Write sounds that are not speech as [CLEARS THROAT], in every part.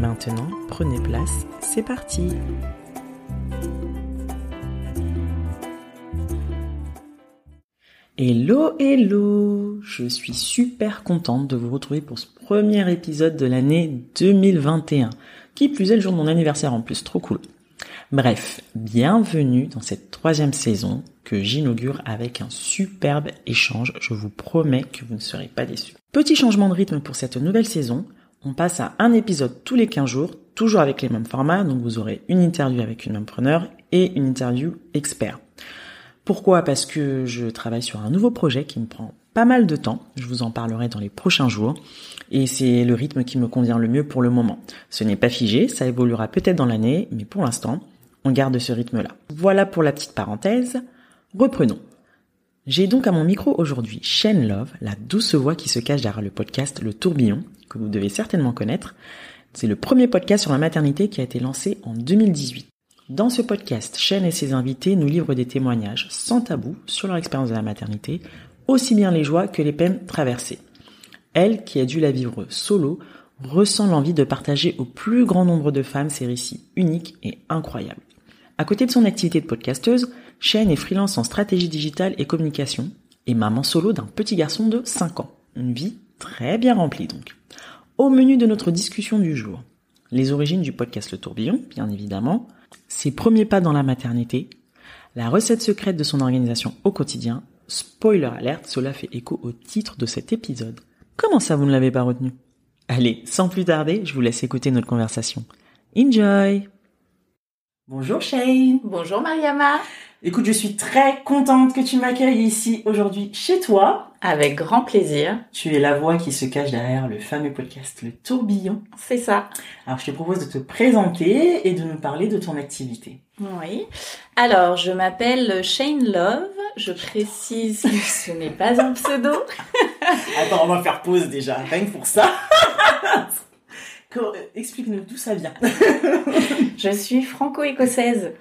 Maintenant, prenez place, c'est parti Hello, hello Je suis super contente de vous retrouver pour ce premier épisode de l'année 2021. Qui plus est le jour de mon anniversaire en plus, trop cool. Bref, bienvenue dans cette troisième saison que j'inaugure avec un superbe échange. Je vous promets que vous ne serez pas déçus. Petit changement de rythme pour cette nouvelle saison. On passe à un épisode tous les 15 jours, toujours avec les mêmes formats. Donc vous aurez une interview avec une preneur et une interview expert. Pourquoi? Parce que je travaille sur un nouveau projet qui me prend pas mal de temps. Je vous en parlerai dans les prochains jours. Et c'est le rythme qui me convient le mieux pour le moment. Ce n'est pas figé, ça évoluera peut-être dans l'année, mais pour l'instant, on garde ce rythme-là. Voilà pour la petite parenthèse. Reprenons. J'ai donc à mon micro aujourd'hui Shane Love, la douce voix qui se cache derrière le podcast Le Tourbillon, que vous devez certainement connaître. C'est le premier podcast sur la maternité qui a été lancé en 2018. Dans ce podcast, Shane et ses invités nous livrent des témoignages sans tabou sur leur expérience de la maternité, aussi bien les joies que les peines traversées. Elle, qui a dû la vivre solo, ressent l'envie de partager au plus grand nombre de femmes ces récits uniques et incroyables. À côté de son activité de podcasteuse, Shane est freelance en stratégie digitale et communication et maman solo d'un petit garçon de 5 ans. Une vie très bien remplie donc. Au menu de notre discussion du jour, les origines du podcast Le Tourbillon, bien évidemment, ses premiers pas dans la maternité, la recette secrète de son organisation au quotidien, spoiler alerte, cela fait écho au titre de cet épisode. Comment ça vous ne l'avez pas retenu? Allez, sans plus tarder, je vous laisse écouter notre conversation. Enjoy Bonjour Shane Bonjour Mariama Écoute, je suis très contente que tu m'accueilles ici aujourd'hui chez toi. Avec grand plaisir. Tu es la voix qui se cache derrière le fameux podcast Le Tourbillon. C'est ça. Alors je te propose de te présenter et de nous parler de ton activité. Oui. Alors, je m'appelle Shane Love. Je précise que ce n'est pas un pseudo. [LAUGHS] Attends, on va faire pause déjà, rien que pour ça. [LAUGHS] Explique-nous d'où ça vient. je suis franco-écossaise.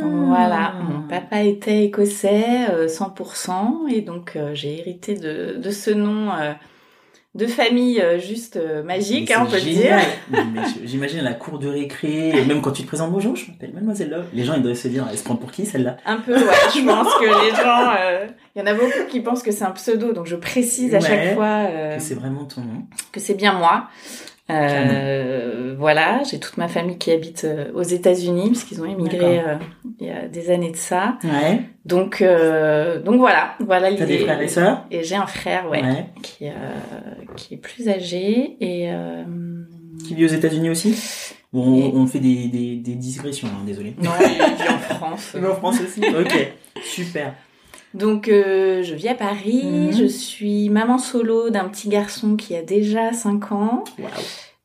Voilà, mon papa était écossais, 100%, et donc euh, j'ai hérité de, de, ce nom euh, de famille euh, juste magique, hein, on peut génial. [LAUGHS] dire. J'imagine la cour de récré, et même quand tu te présentes bonjour, je m'appelle Mademoiselle Love. Les gens ils doivent se dire, elle se prend pour qui celle-là? Un peu, ouais. Je pense que les gens, il y en a beaucoup qui pensent que c'est un pseudo, donc je précise à chaque fois que c'est vraiment ton nom, que c'est bien moi. Euh, voilà, j'ai toute ma famille qui habite euh, aux États-Unis puisqu'ils ont émigré euh, il y a des années de ça. Ouais. Donc euh, donc voilà, voilà T'as des frères et sœurs? Et j'ai un frère, ouais, ouais. qui qui est plus âgé et qui vit aux États-Unis aussi? Bon, et... on fait des des, des digressions, hein, désolé. Non, il vit en France. [LAUGHS] En France aussi. ok, super. Donc euh, je vis à Paris, mmh. je suis maman solo d'un petit garçon qui a déjà 5 ans. Wow.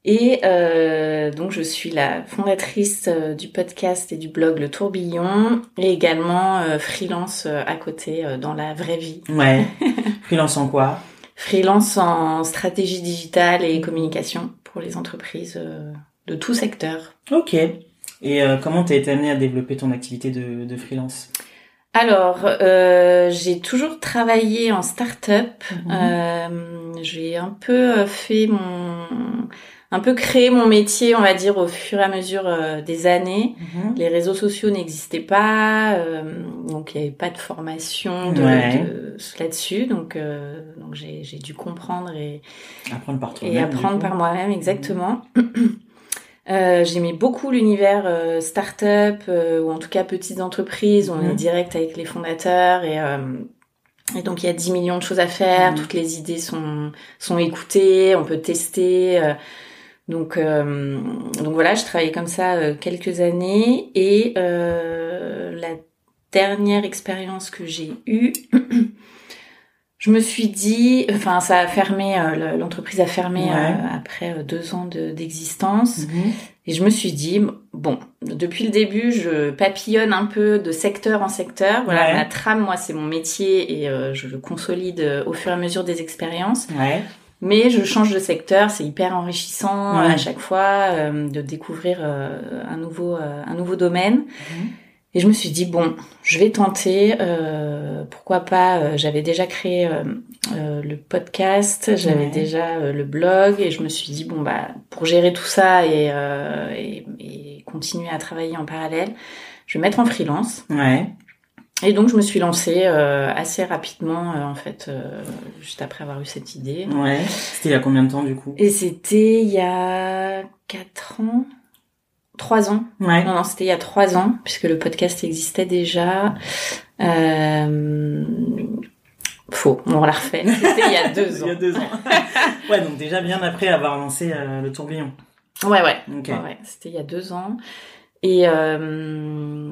Et euh, donc je suis la fondatrice euh, du podcast et du blog Le Tourbillon et également euh, freelance à côté dans la vraie vie. Ouais. [LAUGHS] freelance en quoi? Freelance en stratégie digitale et communication pour les entreprises de tout secteur. Ok. Et comment t'as été amenée à développer ton activité de, de freelance? Alors, euh, j'ai toujours travaillé en start-up. Mmh. Euh, j'ai un peu fait mon, un peu créé mon métier, on va dire, au fur et à mesure euh, des années. Mmh. Les réseaux sociaux n'existaient pas, euh, donc il n'y avait pas de formation de, ouais. de là-dessus. Donc, euh, donc j'ai dû comprendre et apprendre par et apprendre par moi-même exactement. Mmh. [CLEARS THROAT] J'aimais beaucoup l'univers start-up ou en tout cas petites entreprises. On est mhm. direct avec les fondateurs et et donc il y a 10 millions de choses à faire, mhm. toutes les idées sont sont écoutées, on peut tester. donc donc voilà, je travaillais comme ça quelques années et la dernière expérience que j'ai eue, [CLEARS THROAT] je me suis dit, enfin ça a fermé, euh, l'entreprise a fermé euh, après euh, deux ans d'existence. Mhm. Et je me suis dit, bon, depuis le début, je papillonne un peu de secteur en secteur. Voilà, la trame, moi, c'est mon métier et je le consolide au fur et à mesure des expériences. Ouais. Mais je change de secteur, c'est hyper enrichissant à chaque fois de découvrir un nouveau un nouveau domaine. Mhm. Et je me suis dit bon, je vais tenter. Euh, pourquoi pas euh, J'avais déjà créé euh, euh, le podcast, j'avais déjà le blog, et je me suis dit bon bah pour gérer tout ça et, et, et, continuer à travailler en parallèle, je vais mettre en freelance. Ouais. Et donc je me suis lancée assez rapidement en fait, juste après avoir eu cette idée. Ouais. C'était il y a combien de temps du coup? Et c'était il y a quatre ans trois ans. Ouais. Non, non, c'était il y a trois ans, puisque le podcast existait déjà. Euh... Faux, on l'a refait. C'était il y a deux [LAUGHS] ans. il y a deux ans. [LAUGHS] ouais, donc déjà bien après avoir lancé euh, le tourbillon. Ouais, ouais. ouais, c'était il y a deux ans. Et, euh...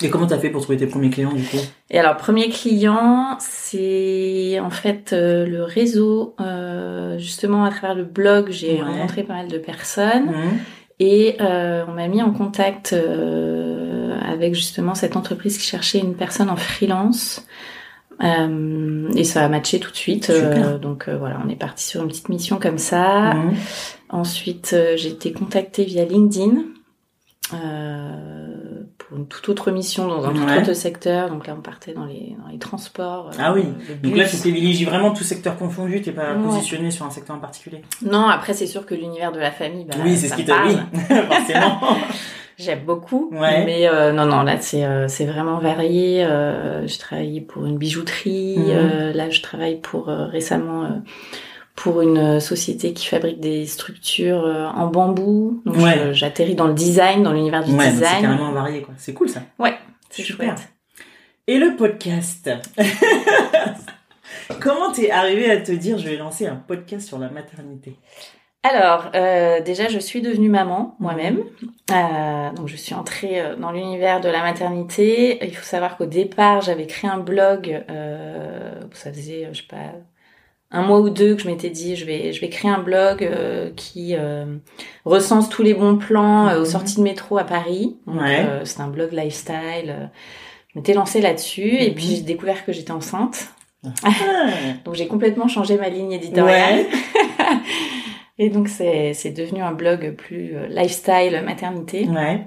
Et comment t'as fait pour trouver tes premiers clients du coup? Et alors, premier client, c'est en fait euh, le réseau. Justement, à travers le blog, j'ai rencontré pas mal de personnes. Mmh. Et euh, on m'a mis en contact euh, avec justement cette entreprise qui cherchait une personne en freelance. Euh, et ça a matché tout de suite. Euh, donc euh, voilà, on est parti sur une petite mission comme ça. Mmh. Ensuite, j'ai été contactée via LinkedIn. Euh, pour une toute autre mission dans un tout autre secteur. Donc là, on partait dans les, dans les transports. Euh, ah oui. Donc là, tu privilégies vraiment tout secteur confondu. T'es pas positionné sur un secteur en particulier. Non, après, c'est sûr que l'univers de la famille, bah, oui, c'est ce qui t'a oui, [LAUGHS] forcément. [LAUGHS] J'aime beaucoup, mais euh, non, non, là c'est euh, c'est vraiment varié. Euh, je travaillais pour une bijouterie, mhm. là je travaille pour récemment pour une société qui fabrique des structures euh, en bambou. Donc j'atterris dans le design, dans l'univers du ouais, design. C'est carrément varié quoi. C'est cool ça. Ouais, c'est super. Et le podcast. [LAUGHS] Comment t'es arrivé à te dire je vais lancer un podcast sur la maternité? Alors, euh, déjà, je suis devenue maman moi-même. Euh, donc, je suis entrée euh, dans l'univers de la maternité. Il faut savoir qu'au départ, j'avais créé un blog. Euh, ça faisait, je sais pas, un mois ou deux que je m'étais dit je vais je vais créer un blog euh, qui euh, recense tous les bons plans euh, aux mhm. sorties de métro à Paris. c'est un blog lifestyle. je m'étais lancée là-dessus et puis mhm. j'ai découvert que j'étais enceinte. Ah. [LAUGHS] donc j'ai complètement changé ma ligne éditoriale. [LAUGHS] et donc c'est c'est devenu un blog plus lifestyle maternité. Ouais.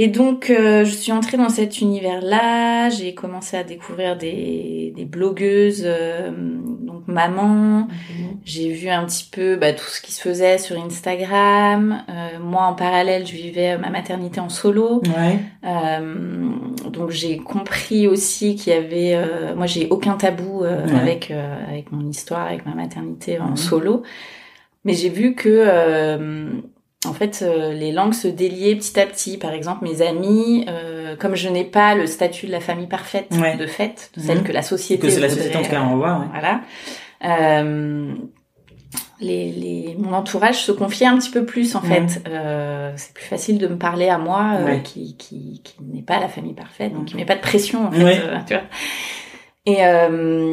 Et donc, euh, je suis entrée dans cet univers-là. J'ai commencé à découvrir des, des blogueuses, euh, donc maman. Mhm. J'ai vu un petit peu bah, tout ce qui se faisait sur Instagram. Euh, moi, en parallèle, je vivais ma maternité en solo. Ouais. donc, j'ai compris aussi qu'il y avait... moi, j'ai aucun tabou avec avec mon histoire, avec ma maternité en mhm. solo. Mais j'ai vu que en fait, euh, les langues se déliaient petit à petit. Par exemple, mes amis, euh, comme je n'ai pas le statut de la famille parfaite de fait, de celle mhm. que la société que c'est la société en tout cas ouais. voilà. Euh, les, les, mon entourage se confiait un petit peu plus en fait. Euh, c'est plus facile de me parler à moi euh, qui, qui, qui n'est pas la famille parfaite, donc qui met pas de pression en fait. tu vois. Et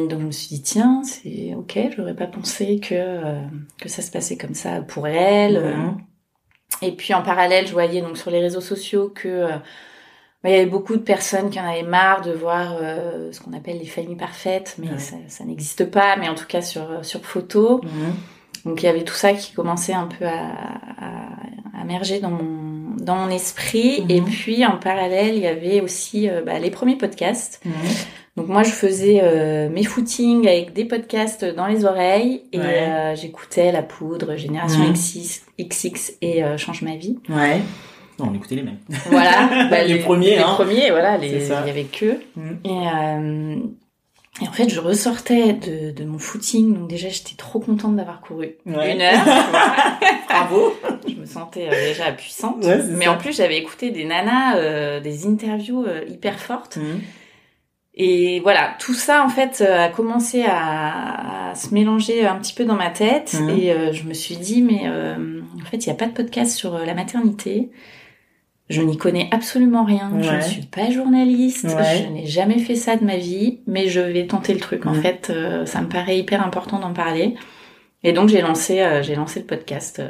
donc je me suis dit tiens c'est ok, j'aurais pas pensé que que ça se passait comme ça pour elle. Et puis en parallèle, je voyais donc sur les réseaux sociaux que euh, il y avait beaucoup de personnes qui en avaient marre de voir euh, ce qu'on appelle les familles parfaites, mais ça, ça n'existe pas, mais en tout cas sur sur photo. Mhm. Donc il y avait tout ça qui commençait un peu à, à, à émerger dans mon dans mon esprit. Mhm. Et puis en parallèle, il y avait aussi euh, bah, les premiers podcasts. Mhm. Donc moi, je faisais euh, mes footings avec des podcasts dans les oreilles et euh, j'écoutais La Poudre, Génération mmh. XX et euh, Change ma vie. Ouais. Non, on écoutait les mêmes. Voilà. [LAUGHS] Bah, les, premiers. Les hein. premiers, voilà. Les, il y avait que. Mmh. Et, Et en fait, je ressortais de, de mon footing, donc déjà j'étais trop contente d'avoir couru Ouais. une heure. [LAUGHS] Bravo. je me sentais déjà puissante. Ouais, Mais ça. en plus, j'avais écouté des nanas, euh, des interviews euh, hyper fortes. Mhm. Et voilà, tout ça en fait euh, a commencé à, à se mélanger un petit peu dans ma tête. Mhm. Et euh, je me suis dit, mais euh, en fait, il n'y a pas de podcast sur euh, la maternité. Je n'y connais absolument rien. Je ne suis pas journaliste. Ouais. Je n'ai jamais fait ça de ma vie. Mais je vais tenter le truc. En Mhm. fait, euh, ça me paraît hyper important d'en parler. Et donc j'ai lancé, j'ai lancé le podcast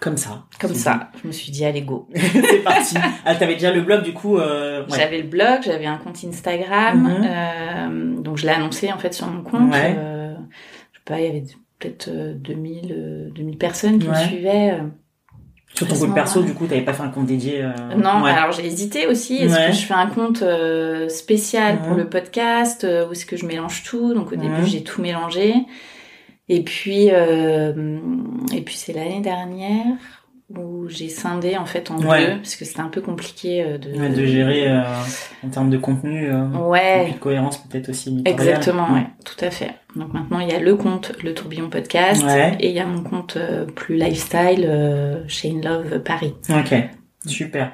Comme ça. comme ça. Je me suis dit, allez go. [LAUGHS] c'est parti. Ah, t'avais déjà le blog du coup. Euh... ouais. J'avais le blog, j'avais un compte Instagram, Mhm. euh, donc je l'ai annoncé en fait sur mon compte. Ouais. Euh, je sais pas, il y avait peut-être euh, 2000, euh, 2000 personnes qui me suivaient. Sur ton compte perso, du coup, t'avais pas fait un compte dédié. Non, alors j'ai hésité aussi. Est-ce que je fais un compte spécial pour Mhm. le podcast ou est-ce que je mélange tout? Donc au Mhm. début j'ai tout mélangé. Et puis euh, et puis c'est l'année dernière où j'ai scindé en fait en Ouais. deux parce que c'était un peu compliqué euh, de Ouais, de gérer euh, en termes de contenu. Euh, Ouais. de cohérence peut-être aussi. éditoriale. Exactement, ouais, tout à fait. Donc maintenant, il y a le compte Le Tourbillon Podcast Ouais. et il y a mon compte euh, plus lifestyle chez In Love Paris. Ok, super.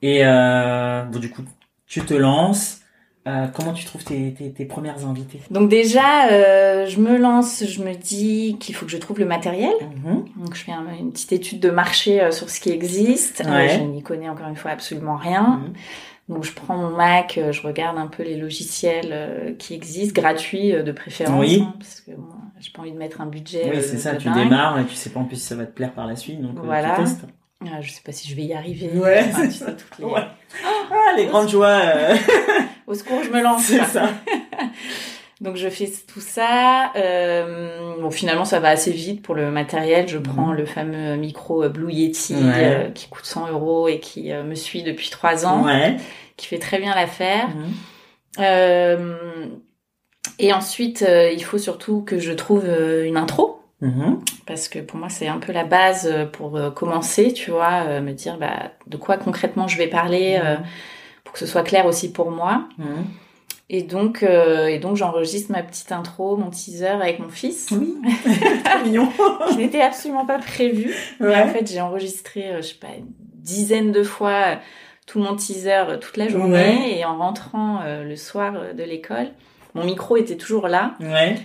Et euh, bon, du coup, tu te lances. Euh, comment tu trouves tes, tes, tes premières invitées Donc déjà, euh, je me lance, je me dis qu'il faut que je trouve le matériel. Mhm. Donc je fais un- une petite étude de marché euh, sur ce qui existe. Euh, Ouais. je n'y connais encore une fois absolument rien. Mhm. Donc je prends mon Mac, je regarde un peu les logiciels qui existent, gratuits de préférence, Oui. hein, parce que bon, j'ai pas envie de mettre un budget. Oui, c'est ça, tu dingue. démarres et tu sais pas en plus si ça va te plaire par la suite, donc Voilà. tu testes. Ah, je sais pas si je vais y arriver. Ouais, Enfin, tu sais, toutes les- [LAUGHS] Ouais. Ah, les grandes joies euh, [LAUGHS] Au secours, je me lance. C'est ça. [LAUGHS] Donc je fais tout ça. Euh, bon, finalement, ça va assez vite pour le matériel. Je prends Mhm. le fameux micro euh, Blue Yeti Ouais. euh, qui coûte 100 euros et qui me suit depuis trois ans, Ouais. qui fait très bien l'affaire. Mhm. Et ensuite, il faut surtout que je trouve une intro. Mhm. Parce que pour moi, c'est un peu la base euh, pour euh, commencer, tu vois, euh, me dire bah, de quoi concrètement je vais parler euh, pour que ce soit clair aussi pour moi. Mhm. Et donc, euh, et donc j'enregistre ma petite intro, mon teaser avec mon fils. Oui, [LAUGHS] trop mignon. [LAUGHS] qui n'était absolument pas prévu. Mais en fait, j'ai enregistré, je sais pas, une dizaine de fois tout mon teaser toute la journée. Ouais. Et en rentrant le soir de l'école, mon micro était toujours là. Ouais.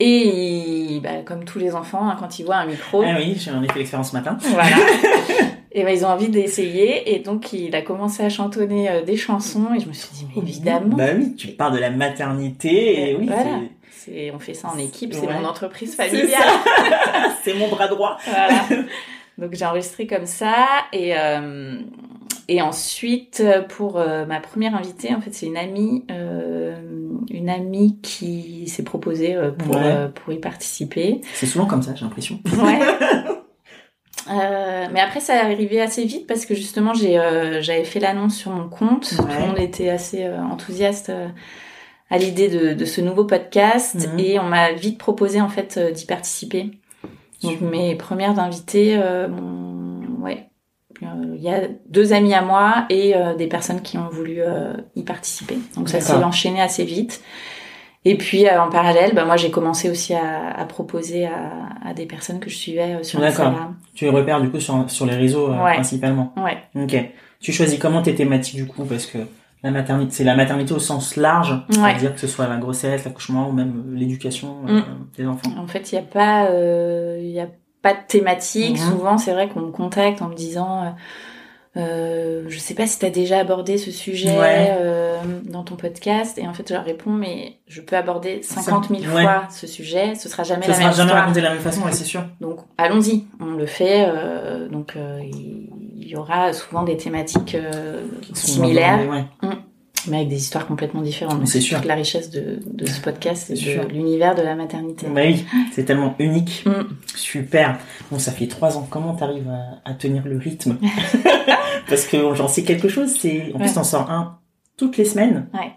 Et bah, comme tous les enfants, hein, quand ils voient un micro, Ah oui, j'ai en effet l'expérience ce matin. voilà. [LAUGHS] Et ben ils ont envie d'essayer. Et donc, il a commencé à chantonner euh, des chansons. Et je me suis dit, mais évidemment. Bah oui, tu pars de la maternité et oui, Voilà. c'est- on fait ça en équipe, c'est Ouais. mon entreprise familiale. [LAUGHS] c'est mon bras droit. Voilà. [LAUGHS] Donc j'ai enregistré comme ça et euh, et ensuite pour euh, ma première invitée en fait c'est une amie euh, une amie qui s'est proposée euh, pour Ouais. euh, pour y participer. C'est souvent comme ça, j'ai l'impression. Ouais. [LAUGHS] Euh, mais après ça est arrivé assez vite parce que justement j'ai euh, j'avais fait l'annonce sur mon compte Ouais. tout le monde était assez euh, enthousiaste à l'idée de, de ce nouveau podcast Mhm. et on m'a vite proposé en fait d'y participer donc mes premières invités, mon- ouais, Euh, il y a deux amis à moi et euh, des personnes qui ont voulu euh, y participer. Donc ça s'est enchaîné assez vite. Et puis euh, en parallèle, bah, moi j'ai commencé aussi à, à proposer à, à des personnes que je suivais euh, sur. Instagram. Tu les repères du coup sur, sur les réseaux euh, Ouais. principalement. Ouais. Ok. Tu choisis comment tes thématiques du coup parce que la maternité, c'est la maternité au sens large, Ouais. c'est-à-dire que ce soit la grossesse, l'accouchement ou même l'éducation euh, des enfants. En fait, il n'y a pas, il y a pas de thématique. Souvent, c'est vrai qu'on me contacte en me disant, euh, euh, je sais pas si tu as déjà abordé ce sujet Ouais. euh, dans ton podcast. Et en fait, je leur réponds, mais je peux aborder 50 000 Ouais. fois ce sujet. Ce sera jamais Ça la sera même jamais histoire. raconté de la même façon, ouais, c'est sûr. Donc, allons-y. On le fait. euh, donc, il y aura souvent des thématiques similaires, ouais. Mais avec des histoires complètement différentes. C'est sûr. la richesse de, de ce podcast C'est de l'univers de la maternité. Bah oui, c'est tellement unique. Mm. Super. Bon, ça fait trois ans. Comment t'arrives à, à tenir le rythme? [LAUGHS] Parce que j'en sais quelque chose. C'est en plus Ouais. t'en sors un toutes les semaines. Ouais.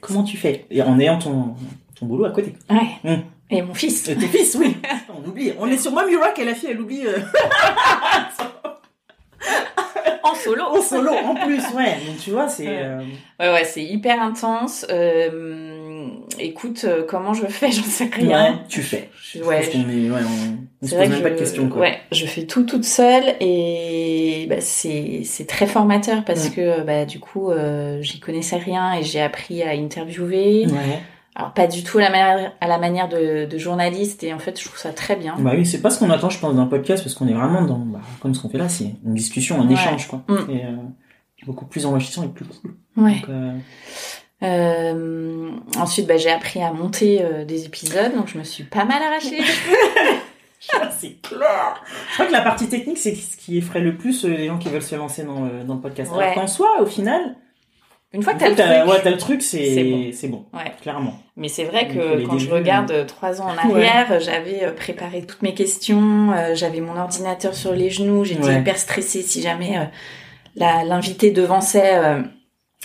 Comment tu fais? Et en ayant ton ton boulot à côté. Ouais. Mm. Et mon fils. Et tes fils, oui. [LAUGHS] On oublie. On est sur Mommy Rock et la fille, elle oublie euh, [LAUGHS] En solo. en solo en plus. Ouais. Donc tu vois, c'est. Ouais. euh, Ouais, ouais, c'est hyper intense. Euh, écoute, euh, comment je fais, [LAUGHS] j'en sais rien. Ouais, tu fais. Je- ouais, Je ouais, on, on se c'est vrai pose que même pas de je- questions, quoi. Ouais, je fais tout toute seule et bah, c'est c'est très formateur parce Mm. que bah du coup euh, j'y connaissais rien et j'ai appris à interviewer. Ouais. Alors pas du tout à la manière à la manière de, de journaliste et en fait je trouve ça très bien. Bah oui, c'est pas ce qu'on attend, je pense, d'un podcast, parce qu'on est vraiment dans, bah, comme ce qu'on fait là, c'est une discussion, un Ouais. échange, quoi. Mm. Et, euh, beaucoup plus enrichissant et plus cool. Ouais. Donc, euh, Euh, ensuite bah, j'ai appris à monter euh, des épisodes donc je me suis pas mal arrachée. [LAUGHS] [LAUGHS] C'est clair. Je crois que la partie technique, c'est ce qui effraie le plus euh, les gens qui veulent se lancer dans le, dans le podcast. Ouais. Alors qu'en soi, au final, Une fois que t'as le truc. ouais, t'as le truc, c'est c'est bon. c'est bon. Ouais. Clairement. Mais c'est vrai que les quand je regarde euh, trois ans en [LAUGHS] arrière, j'avais euh, préparé toutes mes questions, euh, j'avais mon ordinateur sur les genoux, j'étais Ouais. hyper stressée si jamais euh, la- l'invité devançait euh,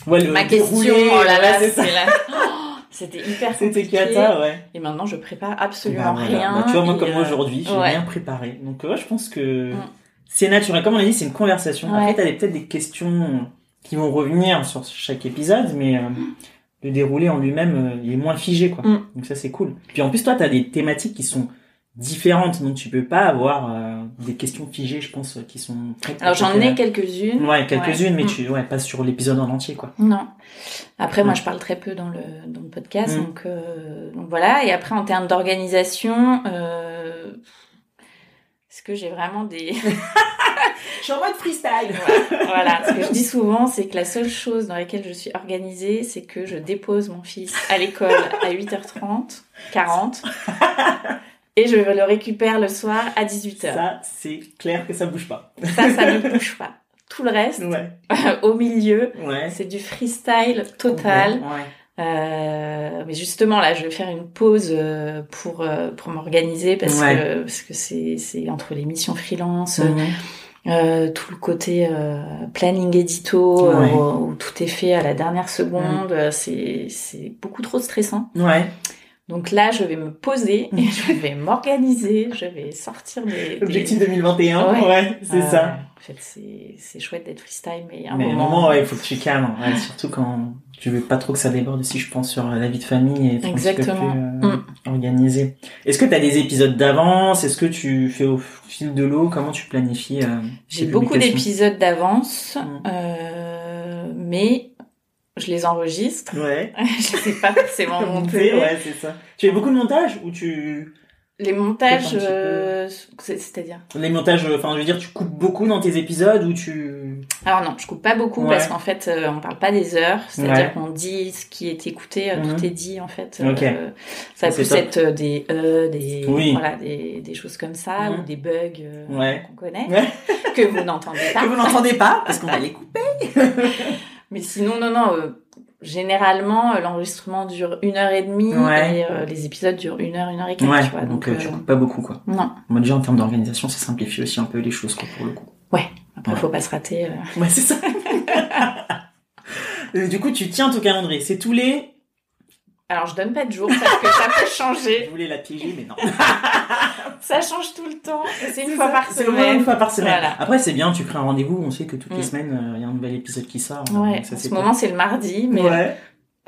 le ma question. Oh là là, c'est. [LAUGHS] Oh, C'était hyper C'était compliqué. cata, ouais. Et maintenant, je prépare Bah, absolument rien. Bah, tu vois, moi, comme moi euh, aujourd'hui, j'ai rien préparé. Donc, je pense que Mm. c'est naturel. Comme on a dit, c'est une conversation. Ouais. Après, t'as peut-être des questions qui vont revenir sur chaque épisode, mais euh, le déroulé en lui-même, euh, il est moins figé, quoi. Mm. Donc ça, c'est cool. Puis en plus, toi, t'as des thématiques qui sont différentes, donc tu peux pas avoir euh, des questions figées, je pense, qui sont très Alors, j'en ai quelques-unes. Ouais, quelques-unes, mais Mm. tu, ouais, pas sur l'épisode en entier, quoi. Non. Après, moi, Ouais. je parle très peu dans le, dans le podcast, Mm. donc, euh, donc voilà. Et après, en termes d'organisation, euh, est-ce que j'ai vraiment des... [LAUGHS] Je suis en mode freestyle. voilà. voilà. Ce que je dis souvent, c'est que la seule chose dans laquelle je suis organisée, c'est que je dépose mon fils à l'école à 8h30, 40, et je le récupère le soir à 18h. Ça, c'est clair que ça bouge pas. Ça, ça ne bouge pas. Tout le reste, Ouais. [LAUGHS] au milieu, Ouais. c'est du freestyle total. Ouais. Euh, mais justement là, je vais faire une pause euh, pour euh, pour m'organiser parce Ouais. que parce que c'est c'est entre les missions freelance, Mhm. Euh, tout le côté euh, planning édito euh, Ouais. où, où tout est fait à la dernière seconde, c'est c'est beaucoup trop stressant. Ouais. Donc là, je vais me poser et [LAUGHS] je vais m'organiser, je vais sortir des des- Objectif 2021. Ouais. Ouais, c'est Euh, ça. En fait, c'est chouette d'être freestyle, mais à un Mais un moment, moment, ouais, il faut que tu calmes. Ouais, surtout quand tu veux pas trop que ça déborde aussi, je pense, sur la vie de famille et être un petit peu Exactement. plus euh, Mm. organisé. Est-ce que tu as des épisodes d'avance? Est-ce que tu fais au fil de l'eau? Comment tu planifies euh, J'ai beaucoup d'épisodes d'avance, Mm. euh, mais je les enregistre. Ouais. [LAUGHS] je les ai pas forcément [LAUGHS] montés. ouais, c'est ça. Tu fais beaucoup de montage ou tu Les montages, euh, c'est- c'est-à-dire les montages enfin je veux dire tu coupes beaucoup dans tes épisodes ou tu Alors non, je coupe pas beaucoup Ouais. parce qu'en fait, euh, on parle pas des heures, c'est-à-dire Ouais. qu'on dit ce qui est écouté, euh, Mhm. tout est dit en fait. Ok. Euh, ça peut être euh, des des Oui. voilà, des, des choses comme ça Mhm. ou des bugs euh, Ouais. qu'on connaît, que vous n'entendez [LAUGHS] pas. que vous n'entendez pas parce qu'on va les couper. Mais sinon, non, non. euh, généralement, euh, l'enregistrement dure une heure et demie Ouais. et euh, les épisodes durent une heure, une heure et quart. Ouais. tu vois, donc donc, euh, tu coupes pas beaucoup quoi. non. Moi déjà en termes d'organisation ça simplifie aussi un peu les choses quoi pour le coup. Après, Ouais. faut pas se rater. Ouais c'est ça. [LAUGHS] Du coup tu tiens ton calendrier. C'est tous les. Alors, je donne pas de jour parce que ça peut [LAUGHS] Je changer. voulais la piéger mais non. [LAUGHS] Ça change tout le temps. C'est une C'est fois par c'est vraiment une semaine. fois par semaine. Après, c'est bien, tu crées un rendez-vous, on sait que toutes les Mm. semaines, euh, il y a un nouvel épisode qui sort. Ouais. donc ça, en c'est ce moment, c'est le mardi, mais Ouais.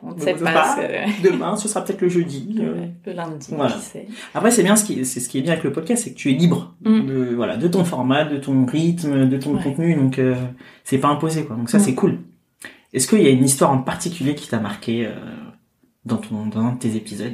on ne Donc, sait sait pas. pas. c'est- Demain, ce sera peut-être le jeudi. [LAUGHS] euh. Ouais, Le lundi, Voilà. qui sait. Après, c'est bien, ce qui, c'est ce qui est bien avec le podcast, c'est que tu es libre Mm. de, voilà, de ton format, de ton rythme, de ton Ouais. contenu, donc euh, c'est pas imposé, quoi. Donc ça, Mm. c'est cool. Est-ce qu'il y a une histoire en particulier qui t'a marqué euh, dans ton, dans un de tes épisodes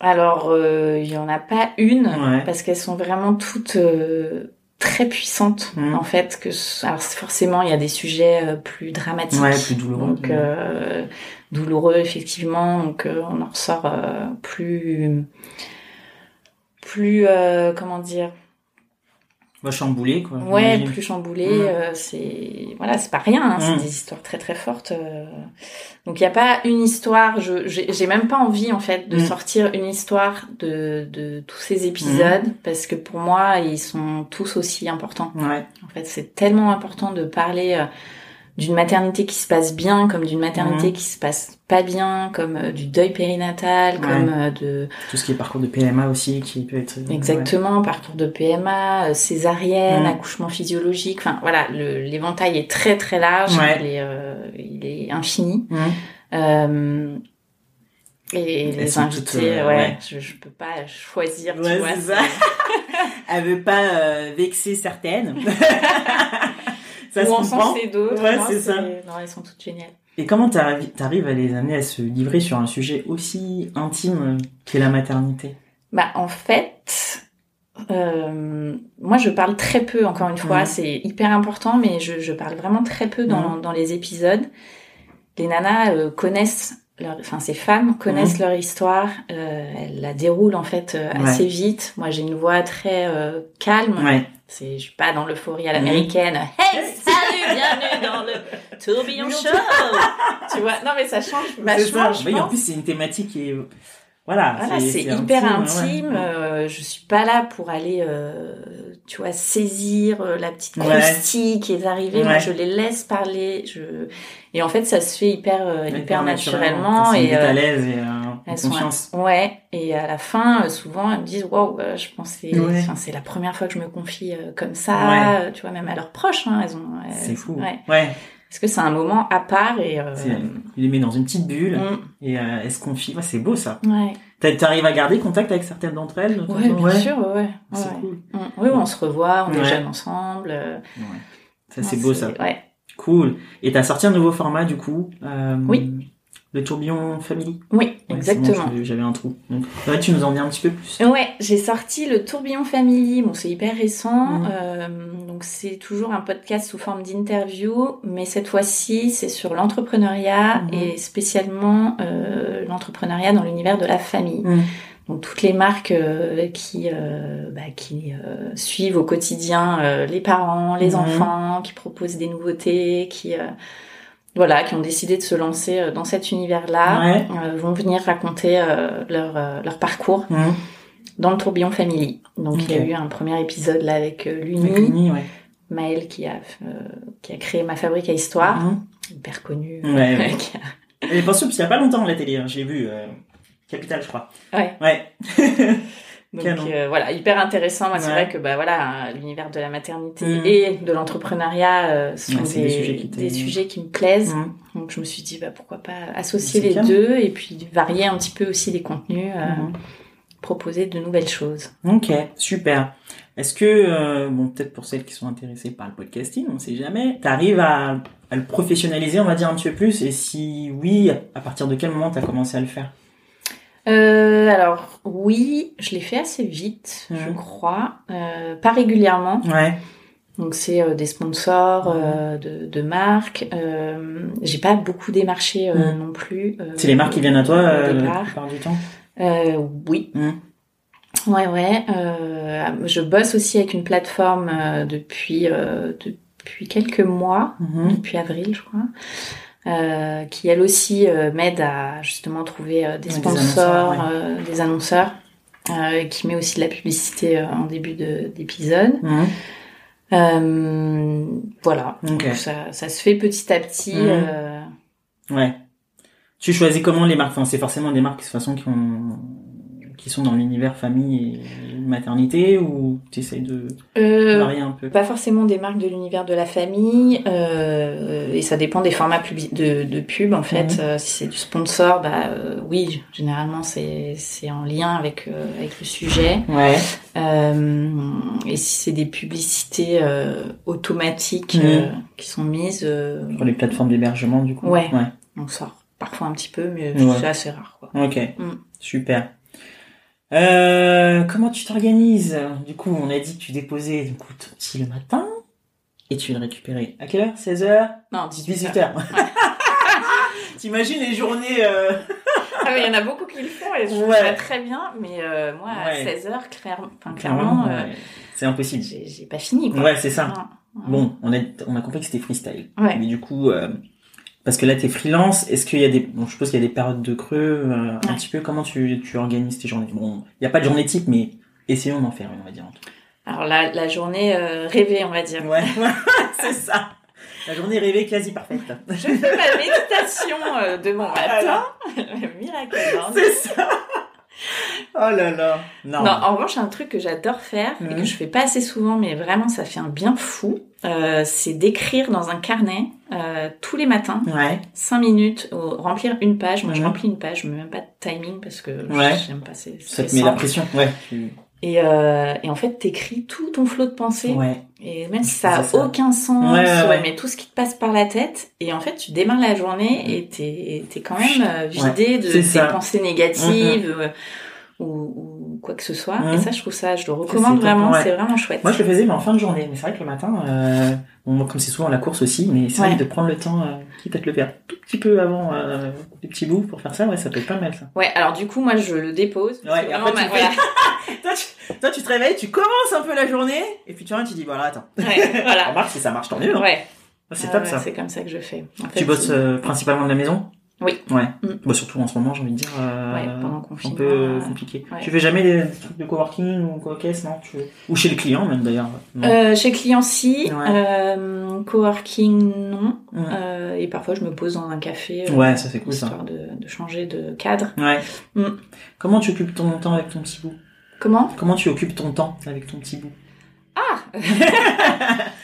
Alors, euh, il y en a pas une Ouais. parce qu'elles sont vraiment toutes euh, très puissantes Mhm. en fait. Que alors forcément, il y a des sujets euh, plus dramatiques, Ouais, plus douloureux. donc euh, douloureux effectivement. Donc euh, on en ressort euh, plus, plus euh, comment dire, Va chambouler, quoi. ouais, plus chamboulé. Mhm. euh, c'est voilà, c'est pas rien. Hein. C'est des histoires très très fortes. euh. Donc il y a pas une histoire. Je j'ai même pas envie en fait de Mhm. sortir une histoire de de tous ces épisodes parce que pour moi ils sont tous aussi importants. Ouais. En fait, c'est tellement important de parler euh, d'une maternité qui se passe bien, comme d'une maternité Mhm. qui se passe pas bien, comme euh, du deuil périnatal, Ouais. comme euh, de Tout ce qui est parcours de PMA aussi, qui peut être... euh, exactement parcours de PMA, euh, césarienne, Mhm. accouchement physiologique. Enfin voilà, l'éventail est très très large, Ouais. il est euh, il est infini. Euh, Et Elles les invités, euh, ouais, ouais. Je, je peux pas choisir, tu Ouais, vois. ça. [LAUGHS] Elle veut pas euh, vexer certaines. [LAUGHS] ça se Ou senser d'autres. Ouais, c'est ça. Non, elles sont toutes géniales. Et comment t'arrives t'arrives à les amener à se livrer sur un sujet aussi intime qu'est la maternité? Bah, en fait, euh, moi, je parle très peu, encore une fois. C'est hyper important, mais je, je parle vraiment très peu dans, dans les épisodes. Les nanas euh, connaissent, leur, enfin, ces femmes connaissent leur histoire. Euh, elles la déroulent, en fait, euh. Ouais. assez vite. Moi, j'ai une voix très calme. Ouais. C'est, je suis pas dans l'euphorie à Mhm. l'américaine. Hey, salut, bienvenue dans le [LAUGHS] tourbillon show. tu vois, non mais ça change vachement, ça. Oui, en plus, c'est une thématique qui est. Voilà, Voilà, c'est hyper intime. ouais. euh, je suis pas là pour aller, euh, tu vois, saisir euh, la petite Ouais. croustille qui est arrivée. Moi, Ouais. je les laisse parler. Je et en fait, ça se fait hyper, euh, hyper, naturellement. Elles sont Et à euh, l'aise et euh, en elles sont confiance. ouais. Et à la fin, euh, souvent, elles me disent, waouh, je pensais, enfin, c'est la première fois que je me confie euh, comme ça. Tu vois, même à leurs proches, hein, elles ont. C'est fou. Ouais. Parce que c'est un moment à part et. Euh, C'est- Il les met dans une petite bulle mm, et euh, elles se. Ouais, c'est beau ça. ouais. T'a- T'arrives à garder contact avec certaines d'entre elles Ouais, bien ouais. sûr, ouais, ouais. C'est cool. Mm. Oui, on se revoit, on déjeune ensemble. euh. Ça, c'est beau ça. Cool. Et t'as sorti un nouveau format du coup euh, Oui. Le tourbillon family? Oui, Ouais, exactement. bon, J'avais un trou. Donc, ouais, tu nous en dis un petit peu plus. Ouais, j'ai sorti le Tourbillon Family. Bon, c'est hyper récent. Mhm. euh, donc, c'est toujours un podcast sous forme d'interview. Mais cette fois-ci, c'est sur l'entrepreneuriat Mhm. et spécialement euh, l'entrepreneuriat dans l'univers de la famille. Mhm. Donc, toutes les marques euh, qui, euh, bah, qui euh, suivent au quotidien les parents, les enfants, qui proposent des nouveautés, qui... voilà, qui ont décidé de se lancer euh, dans cet univers-là, Ouais. euh, vont venir raconter euh, leur, leur parcours dans le tourbillon family. Donc il y a eu un premier épisode là avec Avec Luni, ouais. Maëlle qui a qui a créé ma fabrique à histoire, Mhm. hyper connue. Ouais, ouais. qui a- Elle est pas sûre, parce qu'il y a pas longtemps la télé, hein, j'ai vu. Capital, je crois. Ouais. Ouais. [LAUGHS] Donc euh, voilà, hyper intéressant. Moi, c'est vrai que bah voilà, l'univers de la maternité Mhm. et de l'entrepreneuriat euh, sont Ouais, des, des sujets qui des te- sujets qui me plaisent. Mhm. Donc je me suis dit bah pourquoi pas associer les deux et puis varier un petit peu aussi les contenus, euh, Mhm. proposer de nouvelles choses. Ok, super. Est-ce que, bon, peut-être pour celles qui sont intéressées par le podcasting, on sait jamais, t'arrives à, à le professionnaliser, on va dire un petit peu plus, et si oui, à partir de quel moment t'as commencé à le faire? Euh, alors oui, je l'ai fait assez vite, je crois, euh, pas régulièrement. Ouais. Donc c'est euh, des sponsors de, de marques. J'ai pas beaucoup démarché non plus. C'est les marques qui viennent à toi la plupart du temps oui. Ouais, ouais. Je bosse aussi avec une plateforme depuis depuis quelques mois, Mhm. depuis avril, je crois. Euh, qui elle aussi euh, m'aide à justement trouver euh, des Ouais, des sponsors, annonceurs, euh, des annonceurs, euh, qui met aussi de la publicité euh, en début de- d'épisode. Euh, voilà. Donc, ça, ça se fait petit à petit. Euh, Ouais. Tu choisis comment les marques? Enfin, c'est forcément des marques de toute façon qui ont qui sont dans l'univers famille et maternité ou tu essayes de euh, varier un peu? pas forcément des marques de l'univers de la famille, euh, et ça dépend des formats de, de pub en fait. Mhm. Euh, si c'est du sponsor, bah euh, oui, généralement c'est en lien avec avec le sujet. Ouais. Et si c'est des publicités automatiques Mhm. qui sont mises, Sur les plateformes d'hébergement du coup? Ouais. Ouais. on sort parfois un petit peu, mais Ouais. c'est assez rare quoi. Ok. Mm. Super. Euh, comment tu t'organises? Du coup, on a dit que tu déposais du coup, ton petit le matin et tu le récupérais. À quelle heure? 16h Non, 18 18h. [LAUGHS] T'imagines les journées euh, [LAUGHS] Ah oui, il y en a beaucoup qui le font et je Ouais. ça très bien, mais euh, moi à Ouais. 16h, clairement, enfin, clairement, euh, C'est impossible. j'ai pas fini quoi. Ouais, c'est ça. Non. Bon, on a, on a compris que c'était freestyle. Ouais. Mais du coup, euh, parce que là, t'es freelance, est-ce qu'il y a des, bon, je suppose qu'il y a des périodes de creux, euh, un petit peu, comment tu, tu organises tes journées? Bon, il n'y a pas de journée type, mais essayons d'en faire une, on va dire. en tout cas. Alors la, la journée euh, rêvée, on va dire. Ouais, [LAUGHS] c'est ça. La journée rêvée quasi parfaite. Je fais ma méditation euh, de mon matin. [LAUGHS] Miracle. C'est ça. Oh là là. Non. Non, en revanche, un truc que j'adore faire et Mhm. que je fais pas assez souvent, mais vraiment ça fait un bien fou. Euh, c'est d'écrire dans un carnet euh, tous les matins, Ouais. 5 minutes, ou remplir une page. Moi, je remplis une page, je mets même pas de timing parce que Ouais. j'aime pas. C'est Ça te met la pression. Ouais. Et, euh, et en fait, t'écris tout ton flot de pensée. Ouais. Et même si ça a aucun sens, Ouais, ouais, ouais, ouais. mais tout ce qui te passe par la tête, et en fait, tu démarres la journée et t'es es quand même vidé de tes pensées négatives euh, ou, ou quoi que ce soit. Mhm. Et ça, je trouve ça, je le c'est recommande vraiment, ouais. c'est vraiment chouette. Moi, je le faisais, mais en fin de journée. Mais c'est vrai que le matin, euh, bon, comme c'est souvent la course aussi, mais c'est Ouais. vrai de prendre le temps, euh, quitte à te le faire tout petit peu avant euh, des petits bouts pour faire ça, ouais, ça peut être pas mal, ça. Ouais, alors du coup, moi, je le dépose. Ouais, C'est et après, tu voilà. [LAUGHS] toi, tu, toi, tu te réveilles, tu commences un peu la journée, et puis tu vois, tu dis, voilà, attends. Ouais, voilà. [LAUGHS] Remarque, si ça marche, tant mieux. hein. Ouais. C'est Ouais, top, ouais, ça. C'est comme ça que je fais. En fait, Tu bosses c'est- principalement de la maison? Oui. Ouais. Mm. Bah, surtout en ce moment, j'ai envie de dire. euh, Ouais, pendant un peu euh, compliqué. ouais. Tu fais jamais des trucs de coworking ou co-caisse, non tu... Ou chez le client, même d'ailleurs. Euh, chez client, si. Ouais. Euh, coworking, non. Mm. Euh, et parfois, je me pose dans un café. Ouais, ça c'est cool ça. histoire de, de changer de cadre. Ouais. Mm. Comment tu occupes ton temps avec ton petit bout? Comment? Comment tu occupes ton temps avec ton petit bout? Ah [LAUGHS]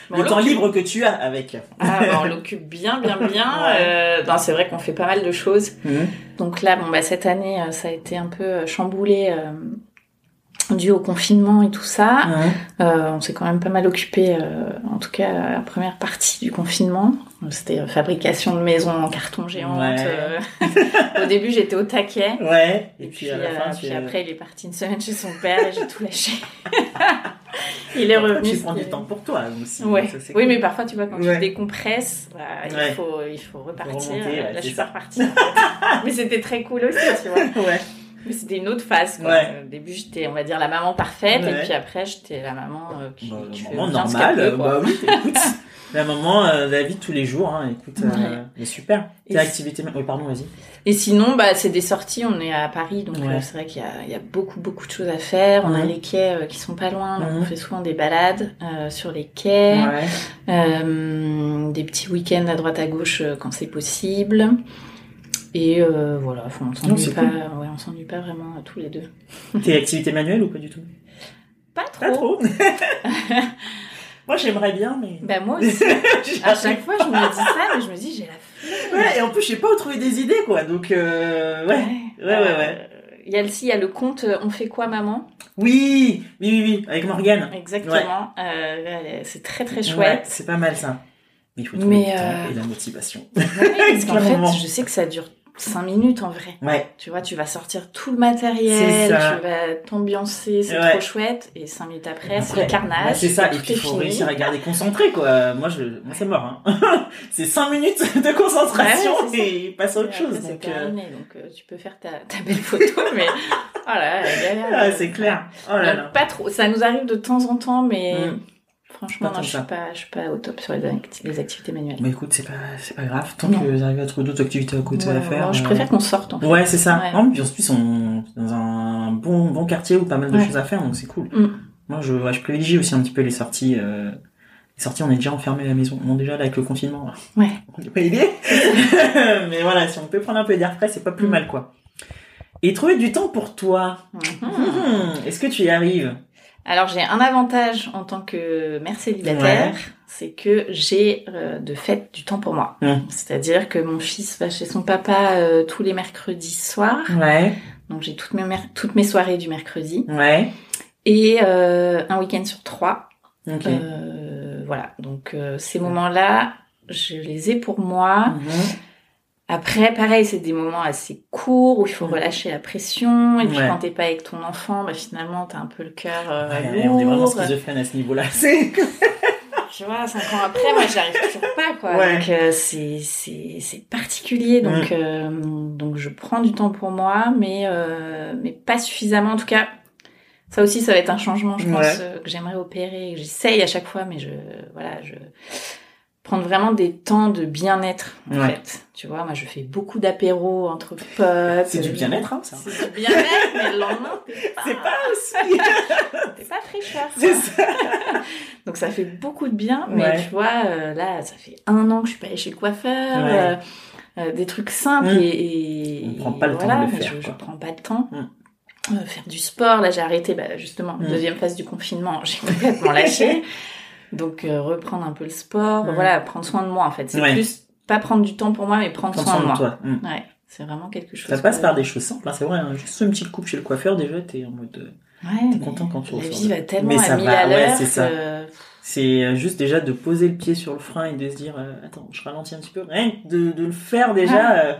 Bon, Le temps libre que tu as avec. Ah, bah, on l'occupe bien, bien, bien. [LAUGHS] Ouais. Euh, non, c'est vrai qu'on fait pas mal de choses. Mhm. Donc là, bon, bah, cette année, euh, ça a été un peu euh, chamboulé euh, dû au confinement et tout ça. Euh, on s'est quand même pas mal occupé, euh, en tout cas la première partie du confinement. C'était euh, fabrication de maisons en carton géante. Ouais. euh. [LAUGHS] au début, j'étais au taquet. Ouais. Et, Et puis, puis à la fin, puis tu après, il est parti une semaine chez son père et j'ai tout lâché. [LAUGHS] il est revenu. Tu prends du temps pour toi aussi. Ouais. ça, c'est Oui, cool. mais parfois, tu vois, quand tu décompresses, bah, il, faut, il faut repartir. remonter, Là, je suis pas repartie. mais c'était très cool aussi, tu vois. [LAUGHS] Ouais. C'était une autre phase. Quoi. Ouais. Au début, j'étais, on va dire, la maman parfaite, Ouais. et puis après, j'étais la maman euh, qui, Bah, qui maman normale, quoi. bah oui, [LAUGHS] écoute. La maman, euh, la vie de tous les jours, hein, écoute, euh, mais super. Tes activités, oui, pardon, vas-y. Et sinon, bah, c'est des sorties. On est à Paris, donc euh, c'est vrai qu'il y y a beaucoup, beaucoup de choses à faire. On a les quais euh, qui sont pas loin, donc on fait souvent des balades euh, sur les quais, euh, des petits week-ends à droite à gauche euh, quand c'est possible. Et euh, voilà, enfin, on s'ennuie pas. cool. Ouais, on s'ennuie pas vraiment euh, tous les deux. Tes activités manuelles ou pas du tout? Pas trop. Pas trop. [LAUGHS] [LAUGHS] Moi, j'aimerais bien, mais. Bah moi aussi. [LAUGHS] à chaque fois, je me dis ça, mais je me dis j'ai la flemme. Ouais, et en plus, je sais pas où trouver des idées, quoi. Donc, euh, ouais. Ouais, ouais, ouais. Euh, Il y a le, si, il y a le euh, On fait quoi, maman? Oui, oui, oui, oui, avec Morgane. Exactement. Euh, c'est très très Ouais, chouette. c'est pas mal ça. Mais il faut trouver Mais, le temps euh, et la motivation. Ouais, parce qu'en Clairement. fait, je sais que ça dure 5 minutes en vrai. Ouais, Tu vois, tu vas sortir tout le matériel, tu vas t'ambiancer, c'est Ouais. trop chouette. Et 5 minutes après, c'est le carnage. ouais, c'est ça. Et puis, il faut fini. réussir à garder concentré, quoi. Moi, je, moi, c'est mort, hein. [LAUGHS] c'est 5 minutes de concentration Ouais, et passe à autre chose. après, Donc, euh, terminé, donc euh, tu peux faire ta, ta belle photo, [LAUGHS] mais voilà, galère. ah, c'est clair. Oh là Donc, là. Pas trop. Ça nous arrive de temps en temps, mais Mm. Franchement, non, je suis pas, je suis pas au top sur les, acti- les activités manuelles. Mais écoute, c'est pas, c'est pas grave. Tant Non. que vous arrivez à trouver d'autres activités à côté Ouais, à faire. je euh, préfère qu'on sorte en fait. Ouais, c'est ça. Ouais. Non, puis en plus, on est dans un bon, bon quartier où pas mal de Ouais. choses à faire, donc c'est cool. Mm. Moi, je, ouais, je privilégie aussi un petit peu les sorties. euh, Les sorties, on est déjà enfermé à la maison. Bon, déjà, là, avec le confinement, Ouais. on n'est pas aidé. [LAUGHS] Mais voilà, si on peut prendre un peu d'air frais, c'est pas plus Mm. mal, quoi. Et trouver du temps pour toi. Mhm. Hmm, Est-ce que tu y arrives? Alors j'ai un avantage en tant que mère célibataire, Ouais. c'est que j'ai euh, de fait du temps pour moi. Mm. C'est-à-dire que mon fils va chez son papa euh, tous les mercredis soirs, Ouais, donc j'ai toutes mes, mer- toutes mes soirées du mercredi, ouais. et euh, un week-end sur trois. Euh, voilà, donc euh, ces moments-là, je les ai pour moi. Mhm. Après, pareil, c'est des moments assez courts où il faut Mm. relâcher la pression. Et puis Ouais. quand t'es pas avec ton enfant, bah, finalement, t'as un peu le cœur euh, Ouais, on est vraiment lourd. schizophrène à ce niveau-là. [LAUGHS] C'est... Tu vois, cinq ans après, moi, j'y arrive toujours pas, quoi. Ouais. Donc, euh, c'est, c'est, c'est particulier. Donc, euh, donc, je prends du temps pour moi, mais, euh, mais pas suffisamment. En tout cas, ça aussi, ça va être un changement, je pense, Ouais. euh, que j'aimerais opérer. J'essaye à chaque fois, mais je, voilà, je, prendre vraiment des temps de bien-être, en Ouais. fait. Tu vois, moi, je fais beaucoup d'apéros entre potes. C'est du bien-être, hein, ça. C'est du bien-être, mais le lendemain, t'es pas, C'est pas aussi. [LAUGHS] t'es pas fraîcheur. C'est ça. [LAUGHS] Donc ça fait beaucoup de bien, mais Ouais. tu vois, euh, là, ça fait un an que je suis pas allée chez le coiffeur, Ouais. euh, euh, des trucs simples Mm. et, et On prend pas le temps voilà, de le faire, Je, je prends pas le temps. Mm. Euh, faire du sport, là j'ai arrêté, bah, justement, Mm. deuxième phase du confinement, [LAUGHS] j'ai complètement lâché. Donc euh, reprendre un peu le sport, voilà, prendre soin de moi en fait. C'est Ouais. plus pas prendre du temps pour moi, mais prendre Prends soin, de moi. toi. Mm. Ouais, c'est vraiment quelque chose. Ça passe par des choses simples, hein, c'est vrai. hein. Juste une petite coupe chez le coiffeur, déjà, t'es en mode. euh, Ouais, T'es content quand tu La vie va tellement Mais ça à mille va, à ouais, c'est ça. que- C'est euh, juste déjà de poser le pied sur le frein et de se dire, euh, attends, je ralentis un petit peu. Rien que de, de le faire déjà, euh,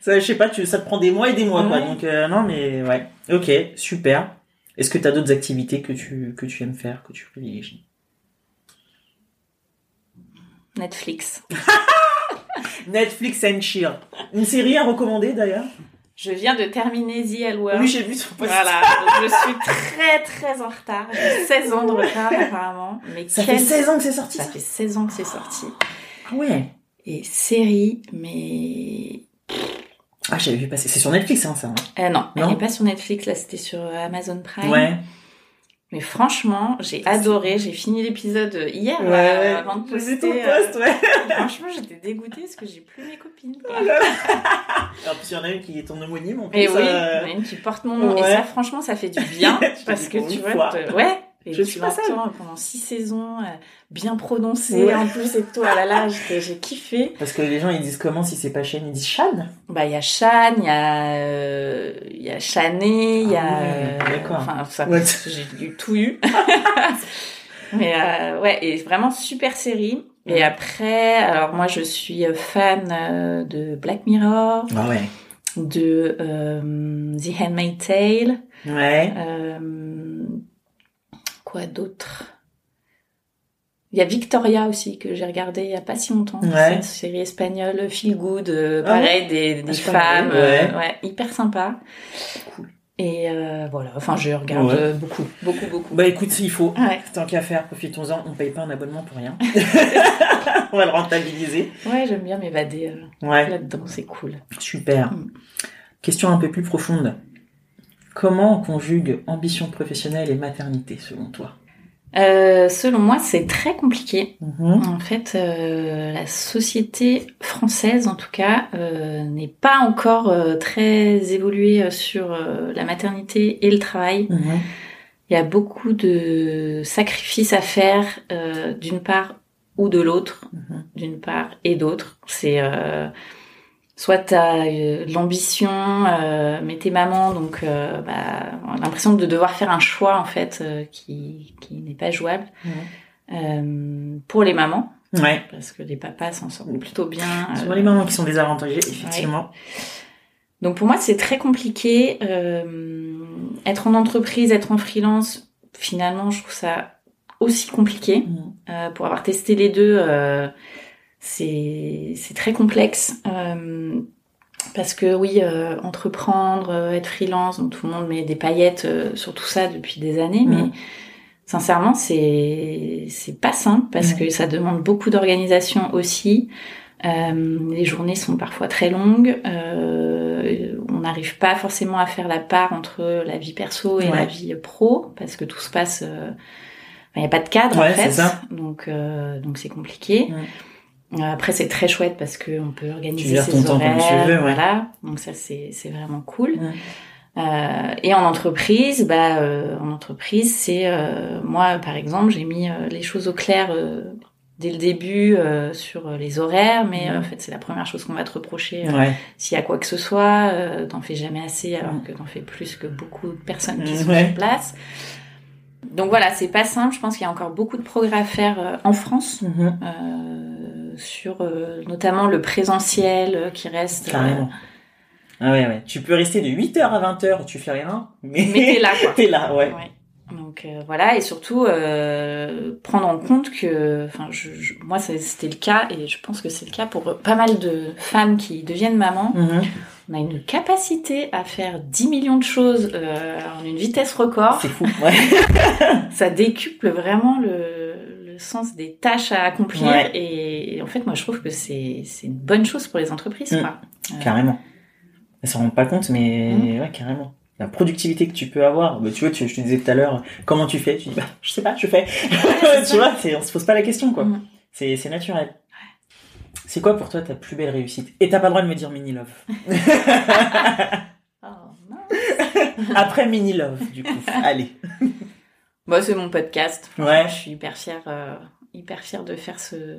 ça, je sais pas, tu, ça te prend des mois et des mois, quoi. Donc, euh, non, mais ouais. Ok, super. Est-ce que t'as d'autres activités que tu, que tu aimes faire, que tu privilégies? Netflix. [LAUGHS] Netflix and chill. Une série à recommander d'ailleurs Je viens de terminer The L Word. Oui, j'ai vu son post. Voilà, donc je suis très très en retard. J'ai 16 ans de retard apparemment. Mais Ça quel- fait 16 ans que c'est sorti, Ça ça fait 16 ans que c'est sorti. Ah Ouais. Et série, mais... Ah, j'avais vu passer. C'est sur Netflix, hein, ça. hein. Euh, non, elle Non n'est pas sur Netflix, là c'était sur Amazon Prime. Ouais. Mais franchement, j'ai adoré. J'ai fini l'épisode hier Ouais, euh, ouais. avant de poster. ton euh, post, ouais. [LAUGHS] franchement, j'étais dégoûtée parce que j'ai plus mes copines. quoi. [LAUGHS] En plus, il y en a une qui est ton homonyme, en plus. Et oui, euh, il y en a une qui porte mon nom. Et ça, franchement, ça fait du bien. [LAUGHS] Parce que tu vois, te- ouais. Et Je suis pas seule. pendant six saisons, euh, bien prononcé Ouais. en plus et tout. Ah là là, [LAUGHS] j'ai kiffé. Parce que les gens, ils disent comment si c'est pas Shane? Ils disent Shan Bah, il y a Shan, il y a, euh, il y a Chané, il y a, Ah ouais, euh, d'accord. enfin, ça, Ouais. j'ai tout eu. [LAUGHS] Mais, euh, ouais, et vraiment super série. Et Ouais. après, alors moi, je suis fan euh, de Black Mirror, Ah ouais. de The Handmaid's Tale, Ouais. euh, quoi d'autre? Il y a Victoria aussi que j'ai regardé il y a pas si longtemps. Ouais. Une série espagnole, feel good, euh, Ah pareil des, des femmes, euh, ouais. hyper sympa. Cool. Et euh, voilà, enfin je regarde beaucoup, beaucoup, beaucoup. Bah écoute, il faut. Tant qu'à faire, profitons-en. On paye pas un abonnement pour rien. [LAUGHS] on va le rentabiliser. ouais, j'aime bien m'évader Ouais. là-dedans, c'est cool. Super. Mm. Question un peu plus profonde. Comment on conjugue ambition professionnelle et maternité selon toi Euh, selon moi, c'est très compliqué. Mhm. En fait, euh, la société française, en tout cas, euh, n'est pas encore très évoluée sur la maternité et le travail. Mhm. Il y a beaucoup de sacrifices à faire, d'une part ou de l'autre, Mhm. d'une part et d'autre. C'est soit t'as euh, l'ambition, euh, mais t'es maman, donc euh, bah, on a l'impression de devoir faire un choix en fait euh, qui, qui n'est pas jouable euh, pour les mamans, Ouais. parce que les papas s'en sortent plutôt bien. euh, Souvent les mamans qui sont désavantagées, effectivement. donc pour moi, c'est très compliqué. Euh, être en entreprise, être en freelance, finalement, je trouve ça aussi compliqué. Euh, pour avoir testé les deux, euh, c'est très complexe. Euh, parce que oui, euh, entreprendre, euh, être freelance, donc tout le monde met des paillettes euh, sur tout ça depuis des années, mais sincèrement, c'est c'est pas simple parce que ça demande beaucoup d'organisation aussi. Euh, les journées sont parfois très longues. Euh, on n'arrive pas forcément à faire la part entre la vie perso et Ouais. la vie pro parce que tout se passe. euh, Il n'y a pas de cadre Ouais, en fait, ça. donc euh, donc c'est compliqué. Après c'est très chouette parce que on peut organiser gères ses ton temps comme horaires, tu veux, ouais. voilà. Donc ça c'est c'est vraiment cool. Euh, et en entreprise, bah euh, en entreprise c'est euh, moi par exemple j'ai mis euh, les choses au clair euh, dès le début euh, sur euh, les horaires, mais en fait c'est la première chose qu'on va te reprocher euh, Ouais. s'il y a quoi que ce soit, euh, t'en fais jamais assez alors que t'en fais plus que beaucoup de personnes qui sont ouais. sur place. Donc voilà, c'est pas simple. Je pense qu'il y a encore beaucoup de progrès à faire euh, en France Mhm. euh, sur euh, notamment le présentiel euh, qui reste. euh, Carrément. Ah ouais, ouais. Tu peux rester de 8h à 20h, tu fais rien, mais, mais t'es là [LAUGHS] t'es là, ouais. Ouais. Donc euh, voilà, et surtout euh, prendre en compte que, enfin, je, je- moi c'était le cas et je pense que c'est le cas pour pas mal de femmes qui deviennent mamans. Mhm. On a une capacité à faire 10 millions de choses euh, en une vitesse record. C'est fou, ouais. [LAUGHS] Ça décuple vraiment le, le sens des tâches à accomplir Ouais. et, et en fait moi je trouve que c'est une bonne chose pour les entreprises. Mm. Quoi. Carrément. Elles s'en rendent pas compte, mais Mhm. ouais, carrément. La productivité que tu peux avoir, bah, tu vois, tu, je te disais tout à l'heure, comment tu fais? Tu dis, bah, je sais pas, je fais. [LAUGHS] tu vois, on se pose pas la question, quoi. C'est, c'est naturel. C'est quoi pour toi ta plus belle réussite? Et t'as pas le droit de me dire mini love. [LAUGHS] Oh. Après mini love, du coup. [LAUGHS] Allez. Bah, c'est mon podcast. Ouais. Je suis hyper fière euh, hyper fière de faire ce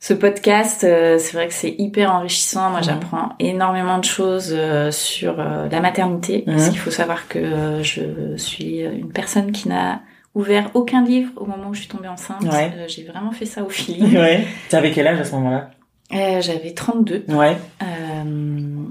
ce podcast. Euh, c'est vrai que c'est hyper enrichissant. Moi, j'apprends énormément de choses euh, sur la maternité. Parce Mhm. qu'il faut savoir que je suis une personne qui n'a ouvert aucun livre au moment où je suis tombée enceinte. Ouais. Euh, J'ai vraiment fait ça au [LAUGHS] feeling. Ouais. T'avais quel âge à ce moment-là Euh, J'avais 32. Ouais. Euh,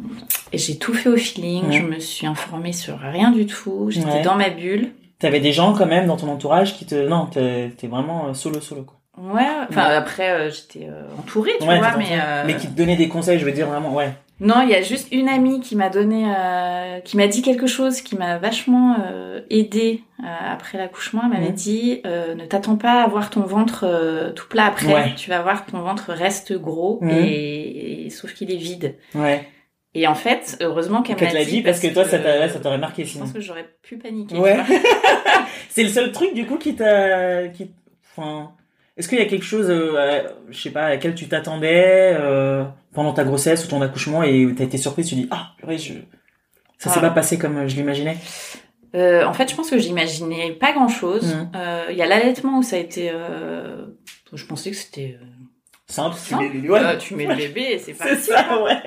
et j'ai tout fait au feeling. Je me suis informée sur rien du tout. J'étais Ouais. dans ma bulle. T'avais des gens quand même dans ton entourage qui te... Non, t'es vraiment euh, solo solo quoi. Ouais, enfin Ouais. après j'étais entourée, tu vois, mais mais qui te donnait des conseils, je veux dire vraiment, ouais. Non, il y a juste une amie qui m'a donné, euh, qui m'a dit quelque chose qui m'a vachement euh, aidée euh, après l'accouchement. Elle m'avait dit euh, ne t'attends pas à voir ton ventre euh, tout plat après, Ouais. tu vas voir que ton ventre reste gros Mhm. et, et- sauf qu'il est vide. Ouais. Et en fait, heureusement qu'elle m'a te l'a dit parce que toi, ça t'aurait marqué Je sinon. pense que j'aurais pu paniquer. Ouais. [LAUGHS] [LAUGHS] C'est le seul truc du coup qui t'a, qui, enfin, est-ce qu'il y a quelque chose, euh, à- je sais pas, à laquelle tu t'attendais euh, pendant ta grossesse ou ton accouchement et t'as été surprise, tu dis ah, purée, je, ça s'est Ah. pas passé comme euh, je l'imaginais. Euh, en fait, je pense que j'imaginais pas grand chose. Mhm. Il y a l'allaitement où ça a été. euh, Je pensais que c'était. euh, Simple, Simple. tu mets les- ouais. euh, tu mets le bébé et c'est [LAUGHS] C'est parti. ça, ouais.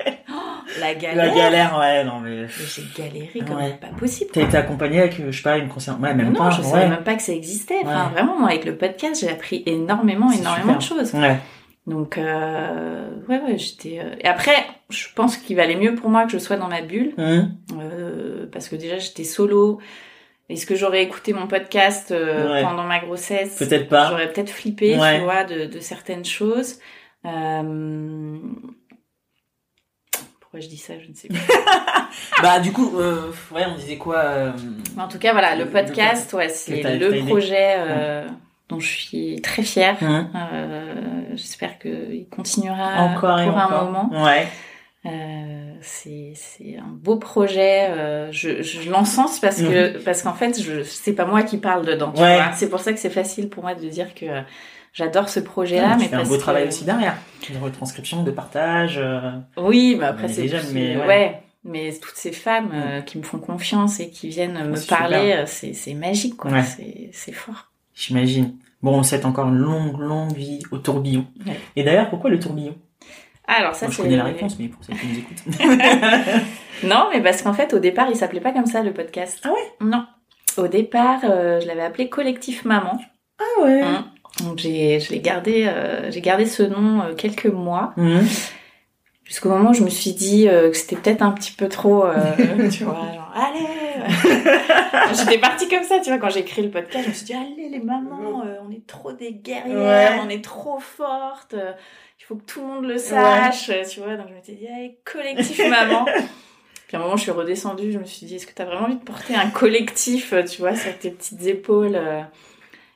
La galère. La galère, ouais, non mais. J'ai galéré comme Ouais. pas possible. T'as été accompagné avec, euh, je sais pas, une concerne, ouais, même non, pas, je ouais. savais même pas que ça existait. Enfin, vraiment, moi, avec le podcast, j'ai appris énormément, C'est énormément super. de choses. Ouais. Donc, euh, ouais, ouais, j'étais. euh, Et après, je pense qu'il valait mieux pour moi que je sois dans ma bulle, Hum. euh, parce que déjà, j'étais solo. Est-ce que j'aurais écouté mon podcast euh, Ouais. pendant ma grossesse? Peut-être pas. J'aurais peut-être flippé, Ouais. tu vois, de, de certaines choses. Euh... Pourquoi je dis ça, je ne sais plus. [LAUGHS] Bah du coup, euh, ouais, on disait quoi en tout cas, voilà, le Le- podcast, ouais, que c'est le aidé. Euh, dont je suis très fière. hum. Euh, J'espère qu'il continuera Encore pour encore. un moment. Ouais. Euh, c'est un beau projet. euh, je je l'encense parce que parce qu'en fait, je c'est pas moi qui parle dedans. Tu Ouais. C'est pour ça que c'est facile pour moi de dire que euh, j'adore ce projet-là. Tu mais fais un beau que- travail aussi derrière. De retranscription, de partage. euh, Oui, mais après c'est mais ouais. ouais. Mais toutes ces femmes euh, qui me font confiance et qui viennent me c'est parler, euh, c'est magique quoi. Ouais. C'est fort. J'imagine. Bon, on souhaite encore une longue, longue vie au tourbillon. Ouais. Et d'ailleurs, pourquoi le tourbillon? Alors ça Moi, je c'est connais la réponse, mais pour ceux qui nous écoutent. [LAUGHS] Non, mais parce qu'en fait au départ il s'appelait pas comme ça le podcast. Ah ouais? Non. Au départ, euh, je l'avais appelé Collectif Maman. ah ouais? Hein? Donc j'ai je l'ai gardé euh, j'ai gardé ce nom euh, quelques mois Hum. Jusqu'au moment où je me suis dit euh, que c'était peut-être un petit peu trop euh, [LAUGHS] tu vois genre allez [LAUGHS] j'étais partie comme ça tu vois quand j'ai écrit le podcast je me suis dit allez les mamans euh, on est trop des guerrières Ouais. on est trop fortes il faut que tout le monde le sache tu vois donc je m'étais dit allez collectif [LAUGHS] maman. Puis à un moment je suis redescendue je me suis dit est-ce que t'as vraiment envie de porter un collectif tu vois sur tes petites épaules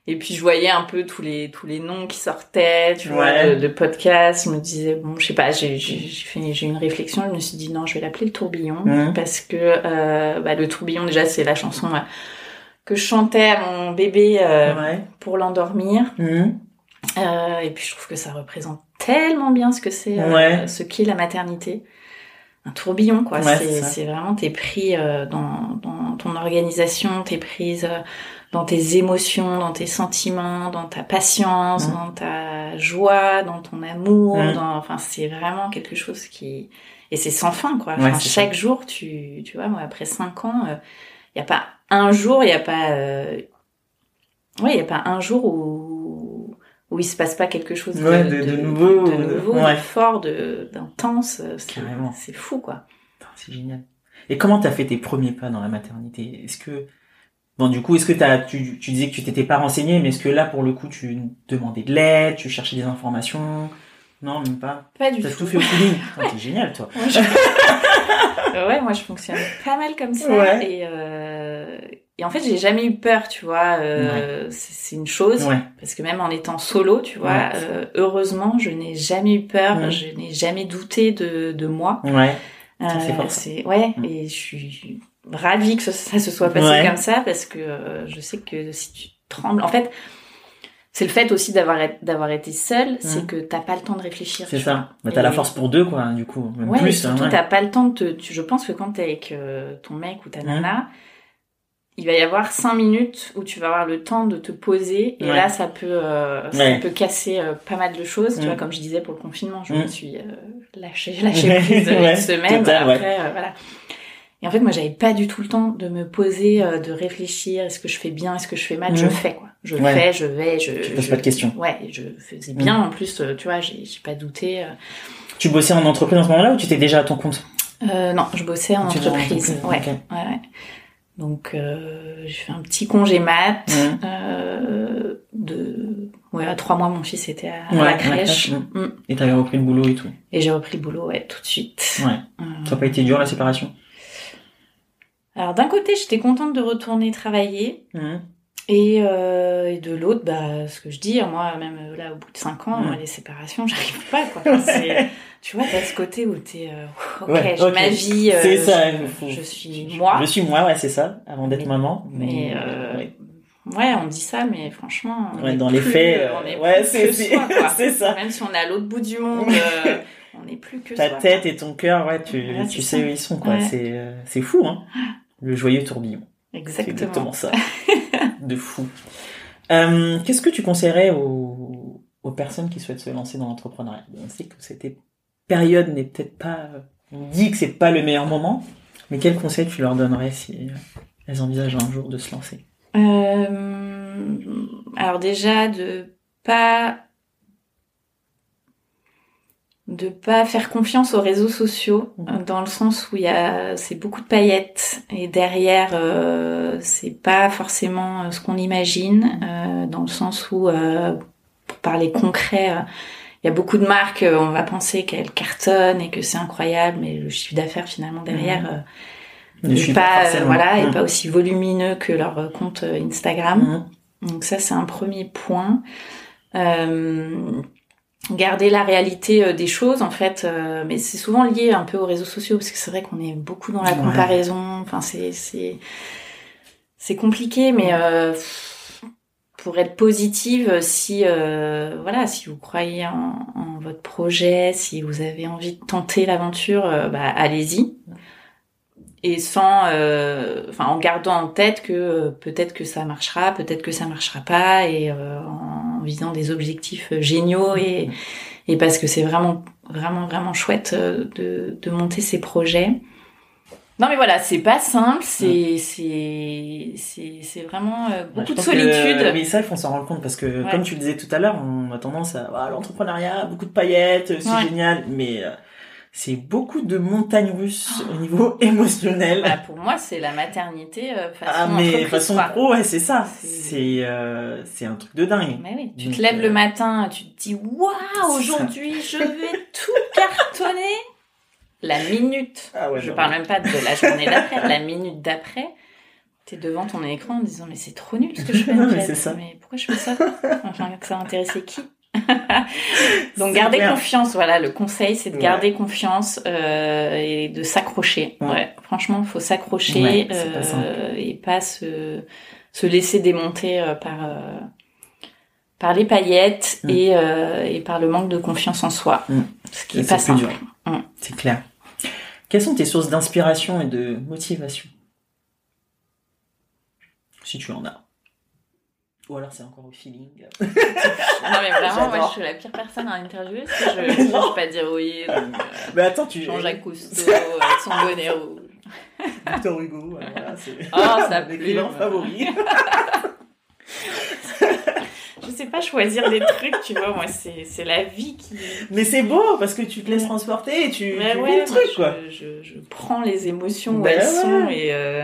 et puis je voyais un peu tous les tous les noms qui sortaient, tu vois, Ouais. de, de podcasts. Je me disais bon, je sais pas, j'ai fait j'ai une réflexion. Je me suis dit non, je vais l'appeler le tourbillon Mhm. parce que euh, bah, le tourbillon déjà c'est la chanson euh, que je chantais à mon bébé euh, Ouais. pour l'endormir. Euh, et puis je trouve que ça représente tellement bien ce que c'est, Ouais. ce qu'est la maternité. Un tourbillon, quoi. Ouais, c'est, vraiment, t'es pris euh, dans, dans ton organisation, t'es prise euh, dans tes émotions, dans tes sentiments, dans ta patience, Mm. dans ta joie, dans ton amour. Mm. Dans, enfin, c'est vraiment quelque chose qui... Et c'est sans fin, quoi. Enfin, chaque jour, tu, tu vois, moi, après cinq ans, il y a pas un jour, il y a pas... Euh... Ouais, il y a pas un jour où où il se passe pas quelque chose de, Ouais, de- de nouveau, de, nouveau, ouais. de fort, d'intense. C'est, Carrément. c'est fou, quoi. C'est génial. Et comment t'as fait tes premiers pas dans la maternité? Est-ce que bon du coup est-ce que t'as tu, tu disais que tu t'étais pas renseigné mais est-ce que là pour le coup tu demandais de l'aide, tu cherchais des informations? Non même pas. Pas du T'as tout. tout fait au feeling. [LAUGHS] Putain, T'es génial toi. Moi, je... Euh, [LAUGHS] ouais, moi je fonctionne pas mal comme ça. Ouais. Et, euh... et en fait, j'ai jamais eu peur, tu vois. Euh, c'est, c'est une chose. Ouais. Parce que même en étant solo, tu vois, Ouais. euh, heureusement, je n'ai jamais eu peur, je n'ai jamais douté de, de moi. Ouais. Euh, c'est fort, ça. c'est ouais, Mhm. et je suis ravie que ça, ça se soit passé Ouais. comme ça parce que euh, je sais que si tu trembles, en fait, c'est le fait aussi d'avoir été- d'avoir été seule, c'est Mhm. que t'as pas le temps de réfléchir. C'est ça. Bah, t'as la force pour deux quoi du coup même Ouais, plus. surtout hein, ouais. t'as pas le temps de te, tu, je pense que quand t'es avec euh, ton mec ou ta Mhm. nana, il va y avoir cinq minutes où tu vas avoir le temps de te poser et là ça peut euh, ça peut casser pas mal de choses tu vois comme je disais pour le confinement je me suis euh, lâché [LAUGHS] lâché prise une semaine total, après voilà et en fait moi j'avais pas du tout le temps de me poser euh, de réfléchir est-ce que je fais bien est-ce que je fais mal je fais quoi je Ouais. fais je vais je Tu poses je- pas de questions. ouais je faisais bien en plus euh, tu vois j'ai pas douté euh. Tu bossais en entreprise en ce moment-là ou tu étais déjà à ton compte? Euh, non je bossais en Tu étais en entreprise ouais entreprise, ouais ouais donc euh, j'ai fait un petit congé mat Mhm. de ouais à trois mois mon fils était à, à Ouais, la à la crèche mm. Et t'avais repris le boulot et tout. et j'ai repris le boulot ouais tout de suite Ouais. Ça n'a pas été dur la séparation? Alors d'un côté j'étais contente de retourner travailler et, euh, et de l'autre bah ce que je dis moi même euh, là au bout de cinq ans Mm. moi, les séparations [LAUGHS] j'arrive pas quoi tu vois t'as ce côté où t'es euh, ok Ouais, ma vie euh, C'est ça, je, suis moi Je suis moi, ouais, c'est ça, avant d'être maman. mais euh, ouais. on dit ça mais franchement on Ouais, est dans les faits, on est euh, ouais, [LAUGHS] c'est ça. Même si on est à l'autre bout du monde, euh, on n'est plus que Ta soi, tête quoi. et ton cœur, ouais, tu, Ouais, tu sais ça. où ils sont, quoi. C'est, euh, c'est fou, hein. [GASPS] Le joyeux tourbillon. C'est Exactement. exactement ça. de fou. Euh, qu'est-ce que tu conseillerais aux, aux personnes qui souhaitent se lancer dans l'entrepreneuriat? On sait que cette période n'est peut-être pas, on dit que c'est pas le meilleur moment, mais quel conseil tu leur donnerais si elles envisagent un jour de se lancer? Euh, alors déjà de pas de pas faire confiance aux réseaux sociaux Mhm. euh, dans le sens où il y a c'est beaucoup de paillettes et derrière euh, c'est pas forcément euh, ce qu'on imagine euh, dans le sens où euh, pour parler concret il y a beaucoup de marques on va penser qu'elles cartonnent et que c'est incroyable mais le chiffre d'affaires finalement derrière euh, Ne n'est pas, voilà est Mm. pas aussi volumineux que leur compte Instagram donc ça, c'est un premier point. Euh, garder la réalité euh, des choses, en fait, euh, mais c'est souvent lié un peu aux réseaux sociaux parce que c'est vrai qu'on est beaucoup dans la comparaison. Enfin, c'est c'est c'est compliqué, mais euh, pour être positive, si euh, voilà, si vous croyez en, en votre projet, si vous avez envie de tenter l'aventure, bah allez-y et sans euh, enfin en gardant en tête que euh, peut-être que ça marchera peut-être que ça marchera pas et euh, en visant des objectifs géniaux et et parce que c'est vraiment vraiment vraiment chouette de de monter ces projets non mais voilà c'est pas simple c'est c'est c'est vraiment euh, beaucoup de pense que, solitude oui, ça, il faut s'en rendre compte parce que, Ouais. comme tu le disais tout à l'heure, on a tendance à ah, l'entrepreneuriat, beaucoup de paillettes, c'est Ouais. génial, mais euh, c'est beaucoup de montagnes russes au niveau [LAUGHS] émotionnel. Bah, pour moi c'est la maternité euh, façon ah, mais façon quoi. pro, ouais, c'est ça. C'est- C'est euh, c'est un truc de dingue. Mais oui, tu Donc, te lèves euh, le matin, tu te dis waouh, aujourd'hui je vais tout cartonner. La minute, Ah ouais, je non, parle même pas de la journée d'après, la minute d'après, t'es devant ton écran en disant mais c'est trop nul ce que je [LAUGHS] fais. Mais ça. Mais pourquoi je fais ça? Enfin, que ça intéressait qui? [LAUGHS] Donc garder clair. confiance, voilà, le conseil c'est de Ouais. garder confiance euh, et de s'accrocher. Ouais. Ouais. franchement, il faut s'accrocher Ouais, euh, et pas se, se laisser démonter euh, par par les paillettes Mm. et, et par le manque de confiance en soi, Mm. ce qui est C'est pas simple. Mm. C'est clair. Quelles sont tes sources d'inspiration et de motivation? Si tu en as. Ou alors c'est encore au feeling. [LAUGHS] Non mais vraiment, moi je suis la pire personne à interviewer parce que je [LAUGHS] ne peux pas dire oui. Donc, euh, Mais attends, tu Jean-Jacques Cousteau [LAUGHS] avec son bonnet rouge. Victor Hugo, euh, voilà, c'est Oh, ça mon favori. Je sais pas choisir des trucs, tu vois, moi c'est la vie qui. Mais c'est beau parce que tu te laisses transporter et tu, tu ouais, vis le truc je, quoi. Je, je prends les émotions où Ben elles ouais. sont et, euh,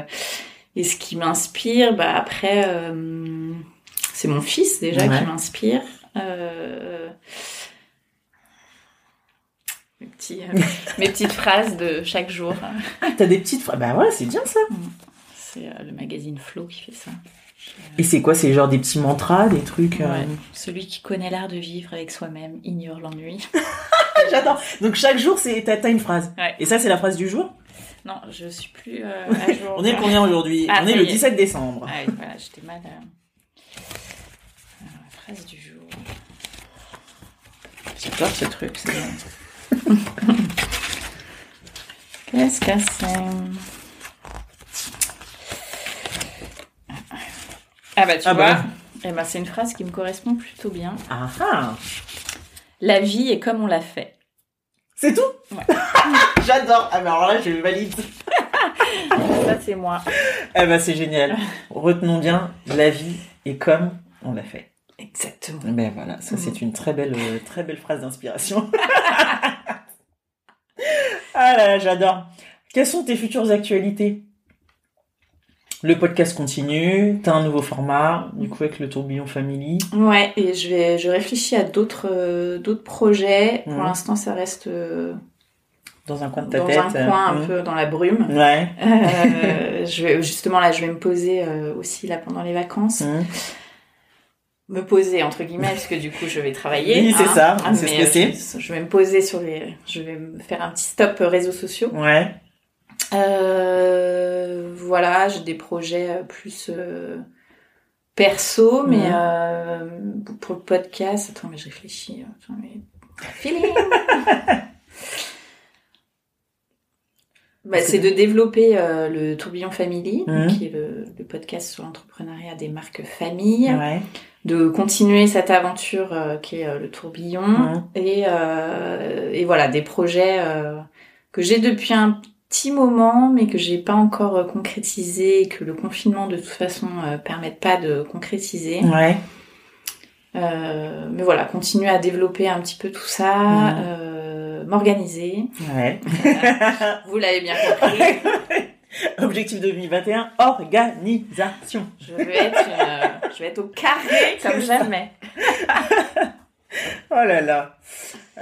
et ce qui m'inspire, bah après, euh, c'est mon fils déjà Ouais. qui m'inspire. Euh, mes, petits, euh, [LAUGHS] mes petites phrases de chaque jour. T'as des petites phrases. Bah ouais, c'est bien ça. C'est euh, le magazine Flow qui fait ça. Et c'est quoi C'est genre des petits mantras, des trucs. euh. Celui qui connaît l'art de vivre avec soi-même ignore l'ennui. [LAUGHS] J'adore. Donc chaque jour, c'est t'as une phrase. Ouais. Et ça, c'est la phrase du jour? Non, je suis plus euh, à [LAUGHS] jour. On est combien aujourd'hui? Ah, On est le y est. 17 décembre. Ah oui, voilà, j'étais mal. euh. Phrase du jour. J'adore ce truc. c'est- [LAUGHS] Qu'est-ce que c'est? Ah bah tu Ah vois, bah. eh ben, c'est une phrase qui me correspond plutôt bien. Ah ah La vie est comme on l'a fait. C'est tout? Ouais. [LAUGHS] J'adore. Ah bah alors là, je valide. [LAUGHS] Ça c'est moi. Ah bah c'est génial. Retenons bien, la vie est comme on l'a fait. Exactement. Ben voilà, ça c'est une très belle, euh, très belle phrase d'inspiration. [LAUGHS] ah là là, j'adore. Quelles sont tes futures actualités? Le podcast continue, t'as un nouveau format, du coup avec le tourbillon family. Ouais, et je vais, je réfléchis à d'autres, euh, d'autres projets. Pour Mhm. l'instant, ça reste euh, Dans un coin de ta dans tête. un coin un euh, peu dans la brume. Ouais. Euh, je vais, justement là, je vais me poser aussi là pendant les vacances. Me poser entre guillemets, parce que du coup, je vais travailler. Oui, c'est hein. ça, Ah, c'est ce que euh, c'est. Je, je vais me poser sur les, je vais me faire un petit stop euh, réseaux sociaux. Ouais. Euh, voilà, j'ai des projets euh, plus euh, perso, mais euh, pour le podcast, attends, mais je réfléchis. Attends, mais... Feeling [LAUGHS] Bah, c'est de développer euh, le Tourbillon Family, Mhm. qui est le, le podcast sur l'entrepreneuriat des marques famille, Ouais. de continuer cette aventure euh, qui est euh, le Tourbillon, Mhm. et, euh, et voilà, des projets euh, que j'ai depuis un petit moment, mais que j'ai pas encore euh, concrétisé, et que le confinement de toute façon euh, permette pas de concrétiser. Ouais. Euh, mais voilà, continuer à développer un petit peu tout ça, Mhm. M'organiser. Ouais. [LAUGHS] Vous l'avez bien compris. [LAUGHS] Objectif 2021, organisation. Je vais être, une, euh, je vais être au carré comme jamais. [LAUGHS] Oh là là.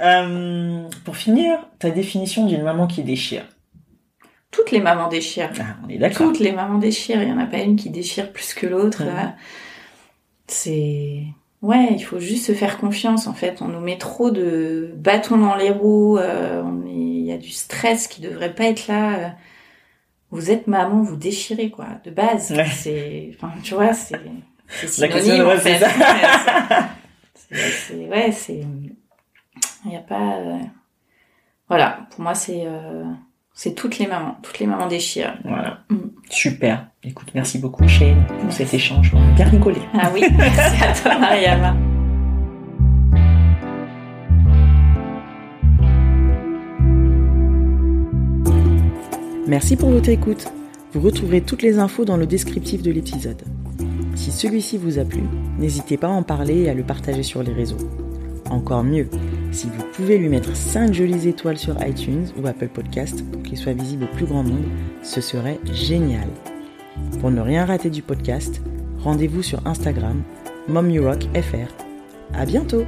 Euh, pour finir, ta définition d'une maman qui déchire. Toutes les mamans déchirent. Ah, on est d'accord. Toutes les mamans déchirent. Il y en a pas une qui déchire plus que l'autre. C'est ouais, il faut juste se faire confiance. En fait, on nous met trop de bâtons dans les roues. euh, on est- il y a du stress qui devrait pas être là. euh. Vous êtes maman, vous déchirez quoi, de base. Ouais. C'est, enfin, tu vois, c'est c'est La question, synonyme en c'est fait. [LAUGHS] c'est- ouais, c'est. Il n'y a pas. euh, Voilà, pour moi, c'est euh, c'est toutes les mamans. Toutes les mamans déchirent. Voilà. Mm. Super. Écoute, merci beaucoup Shane pour cet échange. Bien rigolé. Ah oui, [LAUGHS] merci à toi, Mariama. Merci pour votre écoute. Vous retrouverez toutes les infos dans le descriptif de l'épisode. Si celui-ci vous a plu, n'hésitez pas à en parler et à le partager sur les réseaux. Encore mieux, si vous pouvez lui mettre 5 jolies étoiles sur iTunes ou Apple Podcast pour qu'il soit visible au plus grand nombre, ce serait génial. Pour ne rien rater du podcast, rendez-vous sur Instagram, MomYouRockFR. À bientôt!